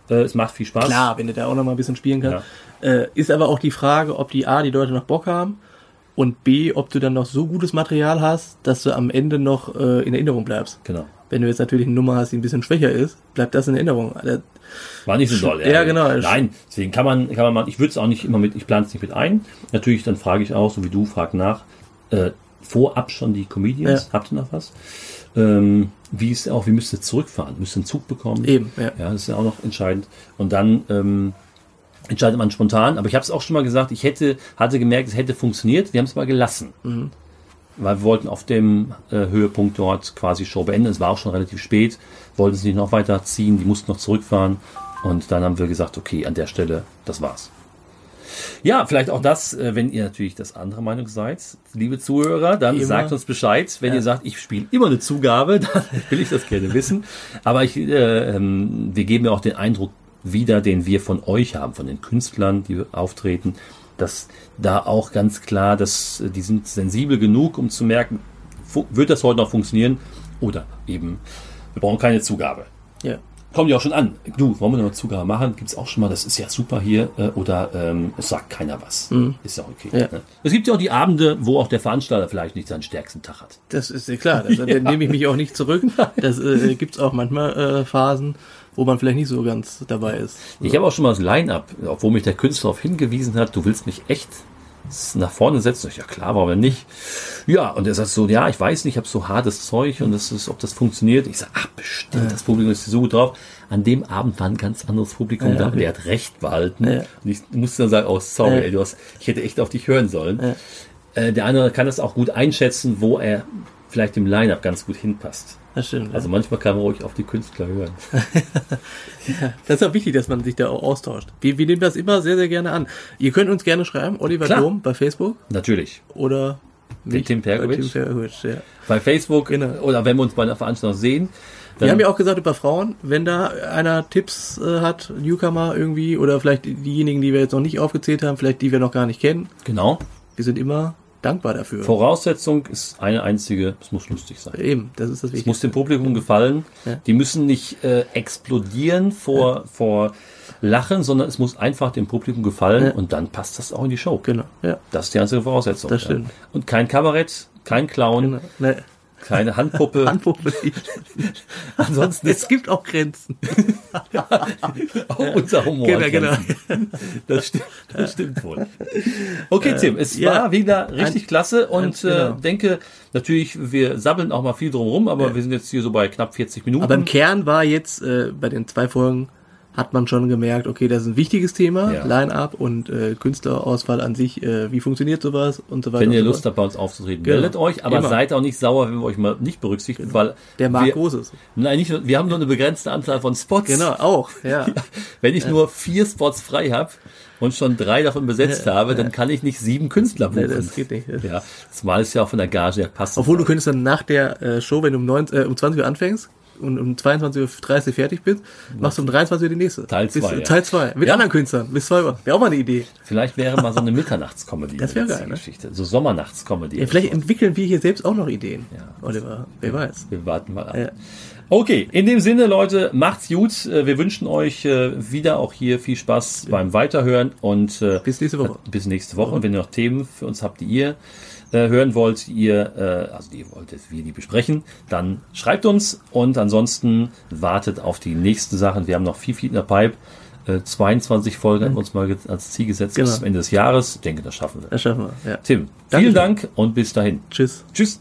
Äh, es macht viel Spaß.
Klar, wenn du da auch nochmal ein bisschen spielen kannst. Äh, ist aber auch die Frage, ob die A, die Leute noch Bock haben und B, ob du dann noch so gutes Material hast, dass du am Ende noch äh, in Erinnerung bleibst.
Genau.
Wenn du jetzt natürlich eine Nummer hast, die ein bisschen schwächer ist, bleibt das in Erinnerung. Äh,
War nicht so doll.
Ja, genau.
Nein, deswegen kann man, kann man mal, ich würde es auch nicht immer mit, ich plane es nicht mit ein. Natürlich, dann frage ich auch, so wie du, frag nach, äh, vorab schon die Comedians,
Ja.
habt ihr noch was? Ähm, wie ist auch, wie müsst ihr zurückfahren? Müsst ihr einen Zug bekommen?
Eben, ja.
Ja, das ist ja auch noch entscheidend. Und dann ähm, entscheidet man spontan. Aber ich habe es auch schon mal gesagt, ich hätte, hatte gemerkt, es hätte funktioniert. Wir haben es mal gelassen.
Mhm.
Weil wir wollten auf dem äh, Höhepunkt dort quasi Show beenden. Es war auch schon relativ spät, wollten es nicht noch weiter ziehen, die mussten noch zurückfahren. Und dann haben wir gesagt, okay, an der Stelle, das war's. Ja, vielleicht auch das, äh, wenn ihr natürlich das andere Meinung seid, liebe Zuhörer, dann
Immer.
sagt uns Bescheid. Wenn ihr sagt, ich spiele immer eine Zugabe, *laughs* dann will ich das gerne wissen. Aber ich, äh, ähm, wir geben ja auch den Eindruck wieder, den wir von euch haben, von den Künstlern, die auftreten, dass da auch ganz klar, dass äh, die sind sensibel genug, um zu merken, wird das heute noch funktionieren oder eben, wir brauchen keine Zugabe
ja.
kommt ja auch schon an. Du, wollen wir noch Zugabe machen? Gibt's auch schon mal, das ist ja super hier. Äh, oder ähm, es sagt keiner was. Ist ja okay.
Mhm. Ja.
Ne? Es gibt ja auch die Abende, wo auch der Veranstalter vielleicht nicht seinen stärksten Tag hat.
Das ist ja klar, *laughs* das, da nehme ich mich auch nicht zurück. Das äh, gibt's auch manchmal äh, Phasen, wo man vielleicht nicht so ganz dabei ist.
Ich habe auch schon mal das Line-Up, obwohl mich der Künstler darauf hingewiesen hat, du willst mich echt nach vorne setzen. Ich, ja klar, warum denn nicht? Ja, und er sagt so, ja, ich weiß nicht, ich habe so hartes Zeug und das ist, ob das funktioniert. Ich sage, ach bestimmt, das Publikum ist so gut drauf. An dem Abend war ein ganz anderes Publikum
Ja,
da,
okay.
der hat recht behalten.
Ja.
Und ich musste dann sagen, oh sorry,
Ja.
ey, du hast, ich hätte echt auf dich hören sollen. Äh, der andere kann das auch gut einschätzen, wo er vielleicht im Line-Up ganz gut hinpasst.
Das stimmt.
Also manchmal kann man ruhig auf die Künstler hören. *laughs*
Das ist auch wichtig, dass man sich da auch austauscht. Wir, wir nehmen das immer sehr, sehr gerne an. Ihr könnt uns gerne schreiben, Oliver
Klar.
Dom bei Facebook
Natürlich.
oder mich
Tim
bei
Perkovic.
Tim Perkovic, ja.
Bei Facebook
Genau.
oder wenn wir uns bei einer Veranstaltung sehen.
Wir haben ja auch gesagt über Frauen, wenn da einer Tipps äh, hat, Newcomer irgendwie, oder vielleicht diejenigen, die wir jetzt noch nicht aufgezählt haben, vielleicht die wir noch gar nicht kennen,
Genau.
wir sind immer dankbar dafür.
Voraussetzung ist eine einzige, es muss lustig sein.
Eben, das ist das
Es
Wichtigste.
muss dem Publikum gefallen.
Ja.
Die müssen nicht äh, explodieren vor, vor Lachen, sondern es muss einfach dem Publikum gefallen
Ja.
und dann passt das auch in die Show.
Genau, ja.
Das ist die einzige Voraussetzung.
Das
ja.
stimmt.
Und kein Kabarett, kein Clown,
Genau. Ne,
keine Handpuppe. *laughs*
Handpuppe.
Ansonsten
es gibt auch Grenzen. *laughs*
auch unser Humor.
Genau, genau.
Das stimmt, das stimmt wohl. Okay, Tim, es
ja.
war wieder richtig klasse und
ein- genau.
äh, denke, natürlich, wir sabbeln auch mal viel drum rum, aber wir sind jetzt hier so bei knapp 40 Minuten.
Aber im Kern war jetzt äh, bei den zwei Folgen hat man schon gemerkt, okay, das ist ein wichtiges Thema,
Ja.
Line-Up und äh, Künstlerauswahl an sich, äh, wie funktioniert sowas und so weiter.
wenn ihr
so
Lust habt, bei uns aufzutreten,
Genau.
meldet euch, aber
Immer.
seid auch nicht sauer, wenn wir euch mal nicht berücksichtigen, weil
Der Markt
wir,
groß ist.
Nein, nicht, nur- wir haben nur eine begrenzte Anzahl von Spots.
Genau, auch, *laughs* ja.
Wenn ich nur vier Spots frei habe und schon drei davon besetzt
Ja,
habe, dann kann ich nicht sieben Künstler buchen.
Nee, das geht nicht. Das-
Ja, zumal es ja auch von der Gage ja passt.
Obwohl du könntest dann nach der äh, Show, wenn du um, 9, äh, um 20 Uhr anfängst, und um 22.30 Uhr fertig bist, machst du um 23 Uhr die nächste.
Teil
Bis-
zwei, ja.
Teil 2. Mit
Ja.
anderen Künstlern. Bis 2 Uhr. Wäre auch mal eine Idee.
Vielleicht wäre mal so eine Mitternachtskomödie. *laughs*
Das wäre
eine
geil, ne?
Geschichte. So Sommernachts-Comedy.
Ja, vielleicht entwickeln wir hier selbst auch noch Ideen.
Ja.
Oliver, wer weiß.
Wir warten mal ab. Okay, in dem Sinne, Leute, macht's gut. Äh, Wir wünschen euch äh, wieder auch hier viel Spaß beim Weiterhören und äh,
Bis nächste Woche.
bis nächste Woche. Und wenn ihr noch Themen für uns habt, die ihr äh, hören wollt, ihr, äh, also die ihr wollt, dass wir die besprechen, dann schreibt uns und ansonsten wartet auf die nächsten Sachen. Wir haben noch viel, viel in der Pipe. Äh, 22 Folgen haben wir uns mal als Ziel gesetzt bis
Genau.
zum Ende des Jahres. Ich denke, das schaffen wir.
Das schaffen wir. Ja.
Tim,
Danke.
vielen Dank und bis dahin.
Tschüss.
Tschüss.